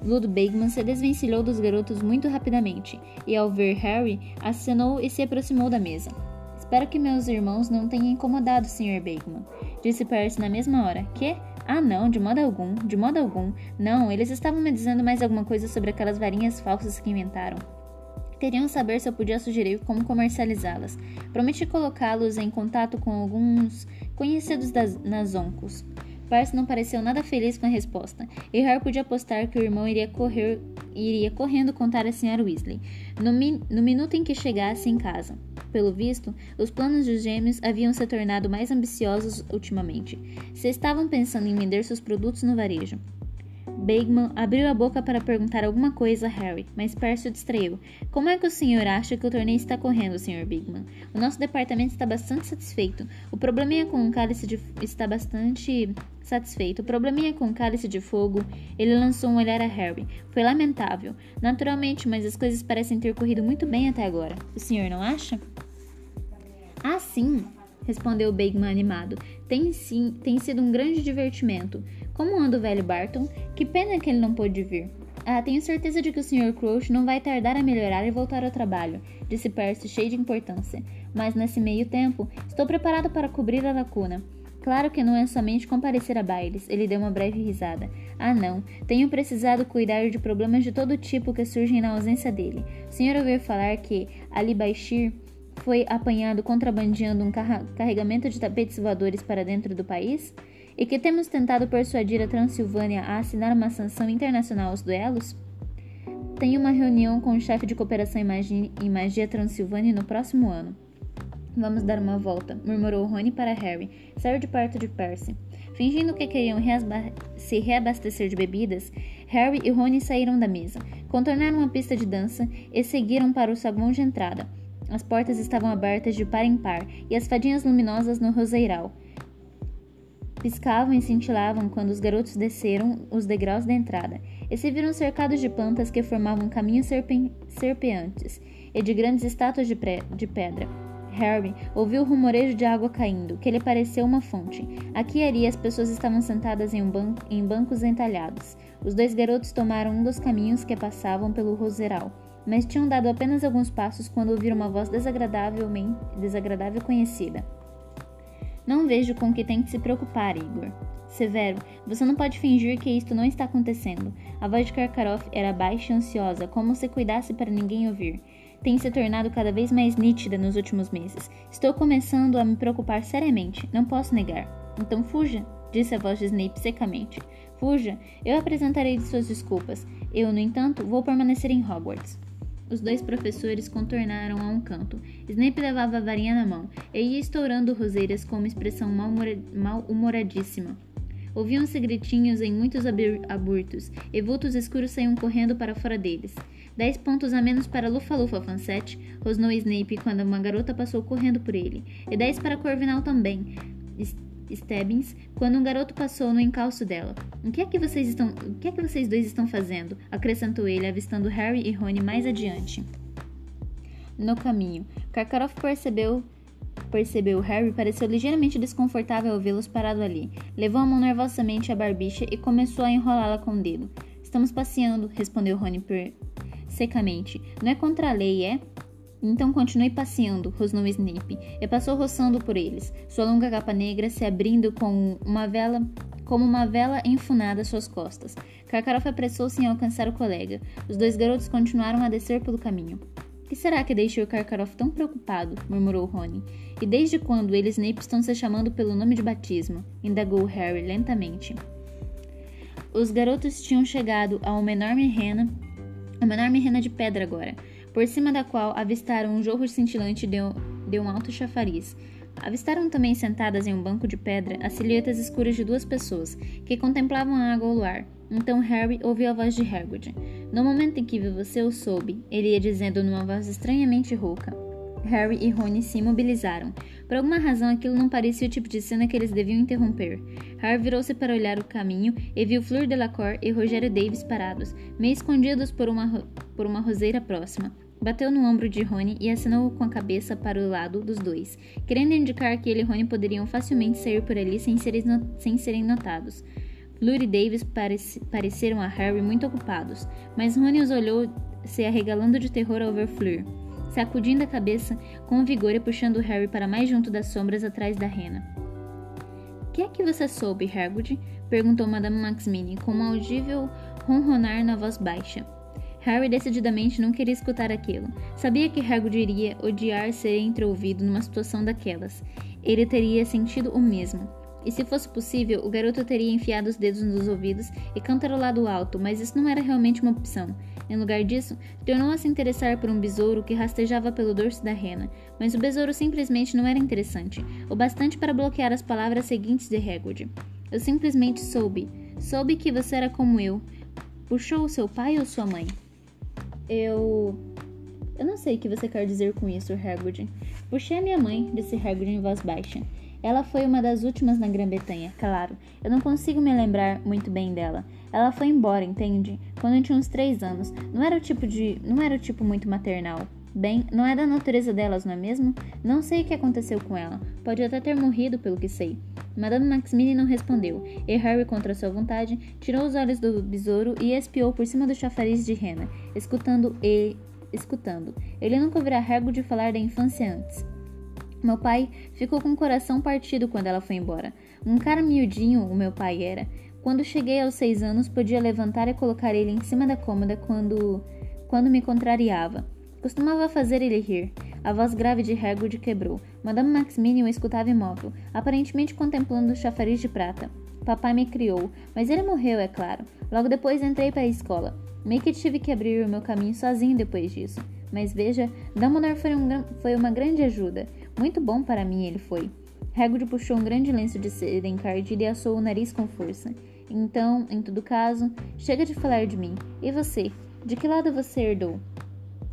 Ludo Bagman se desvencilhou dos garotos muito rapidamente, e ao ver Harry, acenou e se aproximou da mesa. Espero que meus irmãos não tenham incomodado, Sr. Bagman, disse Percy na mesma hora. Que? Ah, não, de modo algum, de modo algum. Não, eles estavam me dizendo mais alguma coisa sobre aquelas varinhas falsas que inventaram. Queriam saber se eu podia sugerir como comercializá-las. Prometi colocá-los em contato com alguns conhecidos das, nas oncos. Percy não pareceu nada feliz com a resposta, e Harry podia apostar que o irmão iria, correr, iria correndo contar a Sra. Weasley, no, mi, no minuto em que chegasse em casa. Pelo visto, os planos dos gêmeos haviam se tornado mais ambiciosos ultimamente. Se estavam pensando em vender seus produtos no varejo. Bagman abriu a boca para perguntar alguma coisa a Harry, mas Percy o distraiu. Como é que o senhor acha que o torneio está correndo, Sr. Bigman? O nosso departamento está bastante satisfeito. O probleminha com o cálice de... está bastante satisfeito. O probleminha com o cálice de fogo. Ele lançou um olhar a Harry. Foi lamentável. Naturalmente, mas as coisas parecem ter corrido muito bem até agora. O senhor não acha? Ah, sim, respondeu Bagman animado. Tem sim, tem sido um grande divertimento. Como anda o velho Barton? Que pena que ele não pôde vir. Ah, tenho certeza de que o Sr. Crouch não vai tardar a melhorar e voltar ao trabalho, disse Percy cheio de importância. Mas nesse meio tempo, estou preparado para cobrir a lacuna. Claro que não é somente comparecer a bailes, ele deu uma breve risada. Ah, não, tenho precisado cuidar de problemas de todo tipo que surgem na ausência dele. O senhor ouviu falar que Ali Baixir foi apanhado contrabandeando um carregamento de tapetes voadores para dentro do país? E que temos tentado persuadir a Transilvânia a assinar uma sanção internacional aos duelos? Tenho uma reunião com o chefe de cooperação em magia Transilvânia no próximo ano. Vamos dar uma volta, murmurou Rony para Harry. Saiu de perto de Percy. Fingindo que queriam se reabastecer de bebidas, Harry e Rony saíram da mesa, contornaram a pista de dança e seguiram para o saguão de entrada. As portas estavam abertas de par em par e as fadinhas luminosas no roseiral piscavam e cintilavam quando os garotos desceram os degraus da entrada e se viram cercados de plantas que formavam caminhos serpeantes e de grandes estátuas de, de pedra. Harry ouviu o rumorejo de água caindo, que lhe pareceu uma fonte. Aqui e ali as pessoas estavam sentadas em, um banco, em bancos entalhados. Os dois garotos tomaram um dos caminhos que passavam pelo roseral, mas tinham dado apenas alguns passos quando ouviram uma voz desagradavelmente desagradável conhecida. Não vejo com que tem que se preocupar, Igor. Severo, você não pode fingir que isto não está acontecendo. A voz de Karkaroff era baixa e ansiosa, como se cuidasse para ninguém ouvir. Tem se tornado cada vez mais nítida nos últimos meses. Estou começando a me preocupar seriamente, não posso negar. Então fuja, disse a voz de Snape secamente. Fuja, eu apresentarei suas desculpas. Eu, no entanto, vou permanecer em Hogwarts. Os dois professores contornaram a um canto. Snape levava a varinha na mão e ia estourando roseiras com uma expressão mal-humoradíssima. Ouviam-se gritinhos em muitos aburtos, e vultos escuros saíam correndo para fora deles. Dez pontos a menos para Lufa-Lufa Fansete, rosnou Snape quando uma garota passou correndo por ele, e dez para Corvinal também. Stebbins quando um garoto passou no encalço dela. O que é que vocês estão, o que é que vocês dois estão fazendo? acrescentou ele, avistando Harry e Rony mais adiante. No caminho, Karkaroff percebeu percebeu Harry pareceu ligeiramente desconfortável ao vê-los parado ali. Levou a mão nervosamente à barbicha e começou a enrolá-la com o dedo. Estamos passeando, respondeu Rony secamente. Não é contra a lei, é? Então continue passeando, rosnou Snape, e passou roçando por eles, sua longa capa negra se abrindo com uma vela como uma vela enfunada às suas costas. Karkaroff apressou-se em alcançar o colega. Os dois garotos continuaram a descer pelo caminho. Que será que deixou Karkaroff tão preocupado? murmurou Rony. E desde quando eles Snape estão se chamando pelo nome de batismo? indagou Harry lentamente. Os garotos tinham chegado a uma enorme rena, uma enorme rena de pedra agora por cima da qual avistaram um jorro cintilante de um, de um alto chafariz. Avistaram também sentadas em um banco de pedra as silhuetas escuras de duas pessoas, que contemplavam a água ao luar. Então Harry ouviu a voz de Hagrid. No momento em que você o soube, ele ia dizendo numa voz estranhamente rouca. Harry e Rony se imobilizaram. Por alguma razão, aquilo não parecia o tipo de cena que eles deviam interromper. Harry virou-se para olhar o caminho e viu Fleur Delacour e Rogério Davis parados, meio escondidos por uma, por uma roseira próxima. Bateu no ombro de Rony e acenou com a cabeça para o lado dos dois, querendo indicar que ele e Rony poderiam facilmente sair por ali sem serem, sem serem notados. Fleur e Davis pareci, pareceram a Harry muito ocupados, mas Rony os olhou se arregalando de terror ao ver Fleur, sacudindo a cabeça com vigor e puxando Harry para mais junto das sombras atrás da rena. Que é que você soube, Hagrid? perguntou Madame Maxmini com um audível ronronar na voz baixa. Harry decididamente não queria escutar aquilo. Sabia que Hagrid iria odiar ser entreouvido numa situação daquelas. Ele teria sentido o mesmo. E se fosse possível, o garoto teria enfiado os dedos nos ouvidos e cantarolado alto, mas isso não era realmente uma opção. Em lugar disso, tornou a se interessar por um besouro que rastejava pelo dorso da rena, mas o besouro simplesmente não era interessante, o bastante para bloquear as palavras seguintes de Hagrid. Eu simplesmente soube. Soube que você era como eu. Puxou seu pai ou sua mãe? Eu. Eu não sei o que você quer dizer com isso, Hagrid. Puxei a minha mãe, disse Hagrid em voz baixa. Ela foi uma das últimas na Grã-Bretanha, claro. Eu não consigo me lembrar muito bem dela. Ela foi embora, entende? Quando eu tinha uns três anos. Não era o tipo de. não era o tipo muito maternal. Bem, não é da natureza delas, não é mesmo? Não sei o que aconteceu com ela. Pode até ter morrido, pelo que sei. Madame Maximini não respondeu, e Harry, contra sua vontade, tirou os olhos do besouro e espiou por cima do chafariz de rena, escutando e... escutando. Ele nunca ouvira Hagrid falar da infância antes. Meu pai ficou com o coração partido quando ela foi embora. Um cara miudinho, o meu pai era. Quando cheguei aos seis anos, podia levantar e colocar ele em cima da cômoda quando... quando me contrariava. Costumava fazer ele rir. A voz grave de Hagrid quebrou. Madame Maximilian o escutava imóvel, aparentemente contemplando o chafariz de prata. Papai me criou, mas ele morreu, é claro. Logo depois entrei para a escola. Meio que tive que abrir o meu caminho sozinho depois disso. Mas veja, Dumbledore foi, um, foi uma grande ajuda. Muito bom para mim ele foi. Hagrid puxou um grande lenço de seda encardida e assou o nariz com força. Então, em todo caso, chega de falar de mim. E você? De que lado você herdou?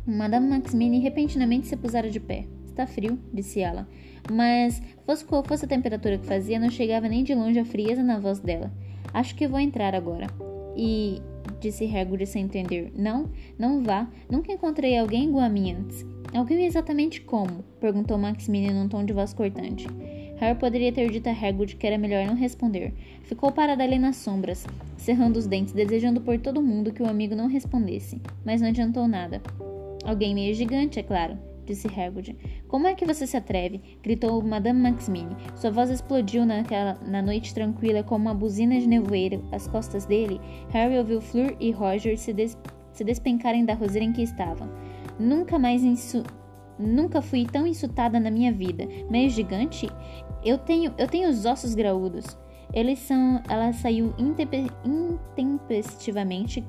Madame Maximine repentinamente se pusera de pé. Está frio, disse ela. Mas, fosse qual fosse a temperatura que fazia, não chegava nem de longe a frieza na voz dela. Acho que vou entrar agora. E. disse Hagrid sem entender. Não, não vá. Nunca encontrei alguém igual a mim antes. Alguém exatamente como? perguntou Maximilian num tom de voz cortante. Harry poderia ter dito a Hagrid que era melhor não responder. Ficou parada ali nas sombras, cerrando os dentes, desejando por todo mundo que o amigo não respondesse. Mas não adiantou nada. Alguém meio gigante, é claro disse Hagrid. Como é que você se atreve? gritou Madame Maximine. Sua voz explodiu naquela, na noite tranquila como uma buzina de nevoeiro às costas dele. Harry ouviu Fleur e Roger se, des, se despencarem da roseira em que estavam. Nunca mais insu, Nunca fui tão insultada na minha vida. Meio gigante? Eu tenho, eu tenho os ossos graúdos. Eles são. Ela saiu intempestivamente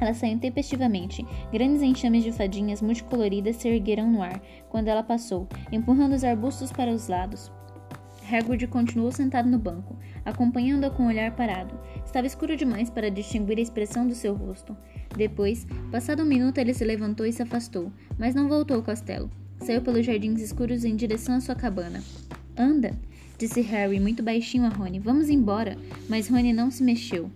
ela saiu. Grandes enxames de fadinhas multicoloridas se ergueram no ar quando ela passou, empurrando os arbustos para os lados. Hagrid continuou sentado no banco, acompanhando-a com o olhar parado. Estava escuro demais para distinguir a expressão do seu rosto. Depois, passado um minuto, ele se levantou e se afastou, mas não voltou ao castelo. Saiu pelos jardins escuros em direção à sua cabana. Anda, disse Harry muito baixinho a Rony. Vamos embora. Mas Rony não se mexeu.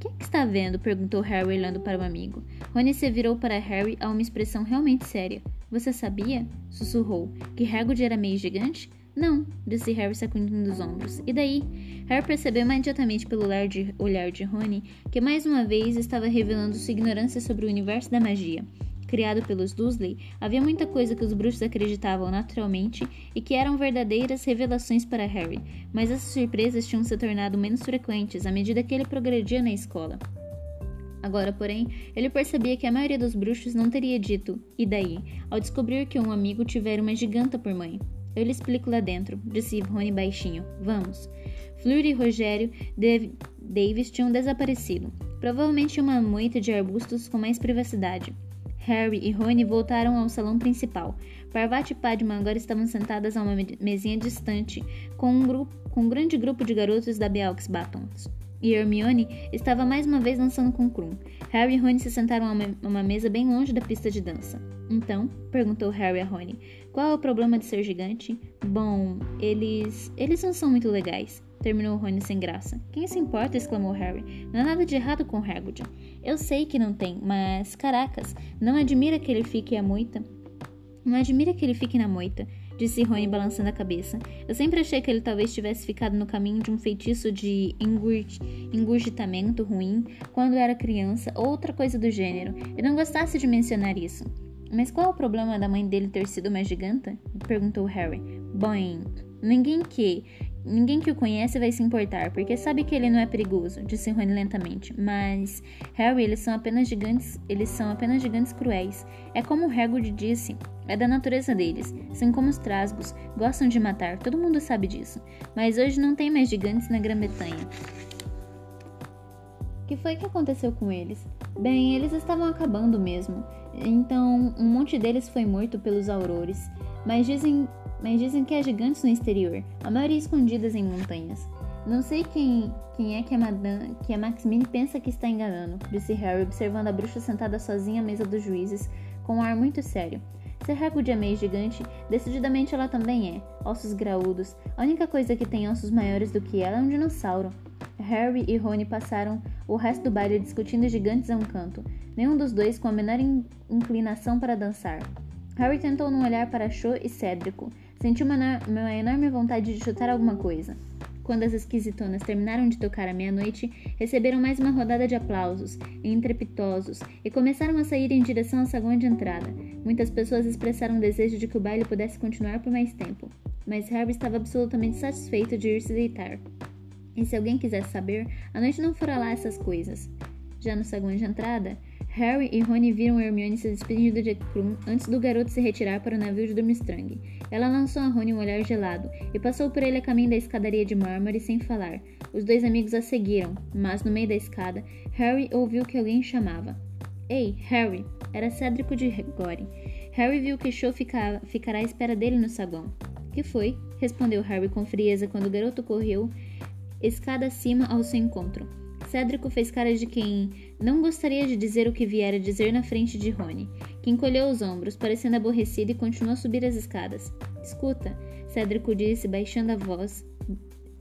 Que, que está vendo? perguntou Harry olhando para o amigo. Rony se virou para Harry a uma expressão realmente séria. Você sabia? sussurrou. Que Hagrid era meio gigante? Não, disse Harry sacudindo os ombros. E daí? Harry percebeu imediatamente pelo olhar de, Rony que mais uma vez estava revelando sua ignorância sobre o universo da magia criado pelos Dursley, havia muita coisa que os bruxos acreditavam naturalmente e que eram verdadeiras revelações para Harry, mas essas surpresas tinham se tornado menos frequentes à medida que ele progredia na escola. Agora, porém, ele percebia que a maioria dos bruxos não teria dito e daí, ao descobrir que um amigo tivera uma giganta por mãe. Eu lhe explico lá dentro, disse Rony baixinho. Vamos. Fleur e Rogério Davis tinham desaparecido. Provavelmente uma moita de arbustos com mais privacidade. Harry e Rony voltaram ao salão principal. Parvati e Padma agora estavam sentadas a uma mesinha distante, com um, grupo, com um grande grupo de garotos da Beaux Batons. E Hermione estava mais uma vez dançando com Krum. Harry e Rony se sentaram a uma, mesa bem longe da pista de dança. Então, perguntou Harry a Rony, qual é o problema de ser gigante? Bom, eles. eles não são muito legais. Terminou Rony sem graça. Quem se importa? exclamou Harry. Não há nada de errado com Hagrid. Eu sei que não tem, mas caracas, não admira que ele fique a moita. Não admira que ele fique na moita, disse Rony balançando a cabeça. Eu sempre achei que ele talvez tivesse ficado no caminho de um feitiço de engurgitamento ruim quando era criança ou outra coisa do gênero. Eu não gostasse de mencionar isso. Mas qual é o problema da mãe dele ter sido uma giganta? perguntou Harry. Boing. Ninguém que Ninguém que o conhece vai se importar, porque sabe que ele não é perigoso, disse Rony lentamente. Mas, Harry, eles são apenas gigantes, eles são apenas gigantes cruéis. É como o Hagrid disse, é da natureza deles. São como os trasgos, gostam de matar, todo mundo sabe disso. Mas hoje não tem mais gigantes na Grã-Bretanha. O que foi que aconteceu com eles? Bem, eles estavam acabando mesmo. Então, um monte deles foi morto pelos aurores. Mas dizem mas dizem que há gigantes no exterior, a maioria escondidas em montanhas. Não sei quem, quem é que a, Madame, que a pensa que está enganando, disse Harry, observando a bruxa sentada sozinha à mesa dos juízes, com um ar muito sério. Se Hagrid é meio gigante, decididamente ela também é. Ossos graúdos. A única coisa que tem ossos maiores do que ela é um dinossauro. Harry e Rony passaram o resto do baile discutindo gigantes a um canto, nenhum dos dois com a menor inclinação para dançar. Harry tentou não olhar para Cho e Cédrico, Senti uma, uma enorme vontade de chutar alguma coisa. Quando as esquisitonas terminaram de tocar à meia-noite, receberam mais uma rodada de aplausos, entrepitosos, e começaram a sair em direção ao saguão de entrada. Muitas pessoas expressaram o desejo de que o baile pudesse continuar por mais tempo, mas Harry estava absolutamente satisfeito de ir se deitar. E se alguém quisesse saber, a noite não fora lá essas coisas. Já no saguão de entrada, Harry e Rony viram Hermione se despedindo de Krum antes do garoto se retirar para o navio de Durmstrang. Ela lançou a Rony um olhar gelado e passou por ele a caminho da escadaria de mármore sem falar. Os dois amigos a seguiram, mas no meio da escada, Harry ouviu que alguém chamava. Ei, Harry! Era Cédrico de Gore. Harry viu que Cho fica, ficará à espera dele no saguão. Que foi? respondeu Harry com frieza quando o garoto correu escada acima ao seu encontro. Cédrico fez cara de quem não gostaria de dizer o que viera dizer na frente de Rony, que encolheu os ombros, parecendo aborrecido e continuou a subir as escadas. Escuta, Cédrico disse, baixando a voz.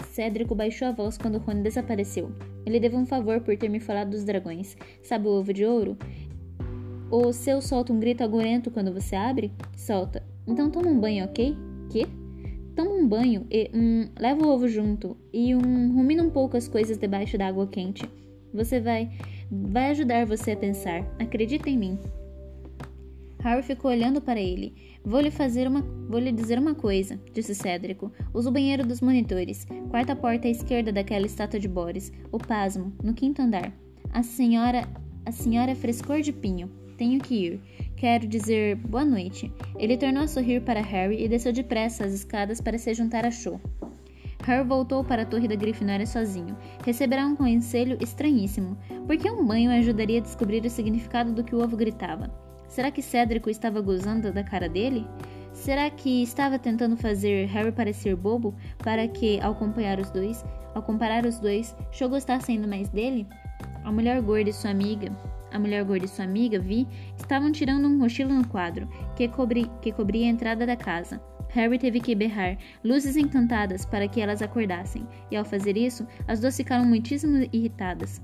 Cédrico baixou a voz quando Rony desapareceu. Ele deve um favor por ter me falado dos dragões. Sabe o ovo de ouro? O seu solta um grito agorento quando você abre? Solta. Então toma um banho, ok? Que? Toma um banho e leva o ovo junto e um, rumina um pouco as coisas debaixo da água quente. Você vai vai ajudar você a pensar. Acredita em mim. Harry ficou olhando para ele. Vou lhe fazer uma, vou lhe dizer uma coisa, disse Cédrico. Usa o banheiro dos monitores. Quarta porta à esquerda daquela estátua de Boris. O pasmo, no quinto andar. A senhora, a senhora é frescor de pinho. Tenho que ir. Quero dizer boa noite. Ele tornou a sorrir para Harry e desceu depressa as escadas para se juntar a Cho. Harry voltou para a torre da Grifinória sozinho. Receberá um conselho estranhíssimo. Por que um banho ajudaria a descobrir o significado do que o ovo gritava? Será que Cédrico estava gozando da cara dele? Será que estava tentando fazer Harry parecer bobo para que, ao acompanhar os dois, ao comparar os dois, Cho gostasse ainda mais dele? A mulher gorda e sua amiga a mulher gorda e sua amiga, Vi, estavam tirando um rochilo no quadro que, cobri, que cobria a entrada da casa. Harry teve que berrar luzes encantadas para que elas acordassem, e ao fazer isso, as duas ficaram muitíssimo irritadas.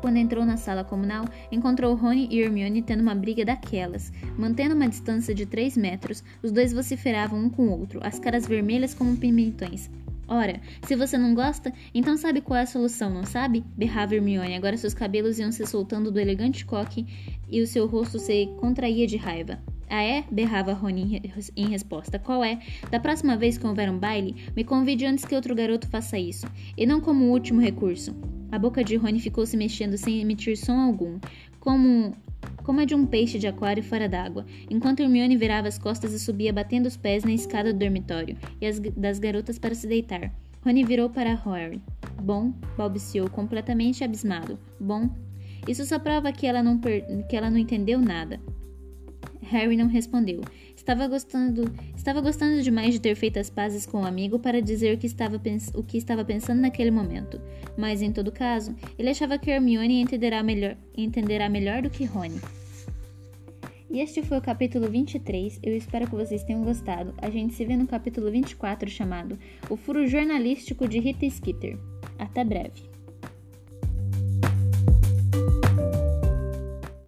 Quando entrou na sala comunal, encontrou Rony e Hermione tendo uma briga daquelas. Mantendo uma distância de três metros, os dois vociferavam um com o outro, as caras vermelhas como pimentões. Ora, se você não gosta, então sabe qual é a solução, não sabe? Berrava Hermione. Agora seus cabelos iam se soltando do elegante coque e o seu rosto se contraía de raiva. Ah é? berrava Rony em resposta. Qual é? Da próxima vez que houver um baile, me convide antes que outro garoto faça isso, e não como último recurso. A boca de Rony ficou se mexendo sem emitir som algum, como como a de um peixe de aquário fora d'água, enquanto Hermione virava as costas e subia batendo os pés na escada do dormitório e as, das garotas para se deitar. Rony virou para Harry. Bom, balbuciou, completamente abismado. Bom, isso só prova que ela não, que ela não entendeu nada. Harry não respondeu. Estava gostando, estava gostando demais de ter feito as pazes com o amigo para dizer o que, estava, o que estava pensando naquele momento. Mas, em todo caso, ele achava que Hermione entenderá melhor, entenderá melhor do que Rony. E este foi o capítulo 23. Eu espero que vocês tenham gostado. A gente se vê no capítulo 24 chamado O Furo Jornalístico de Rita Skeeter. Até breve.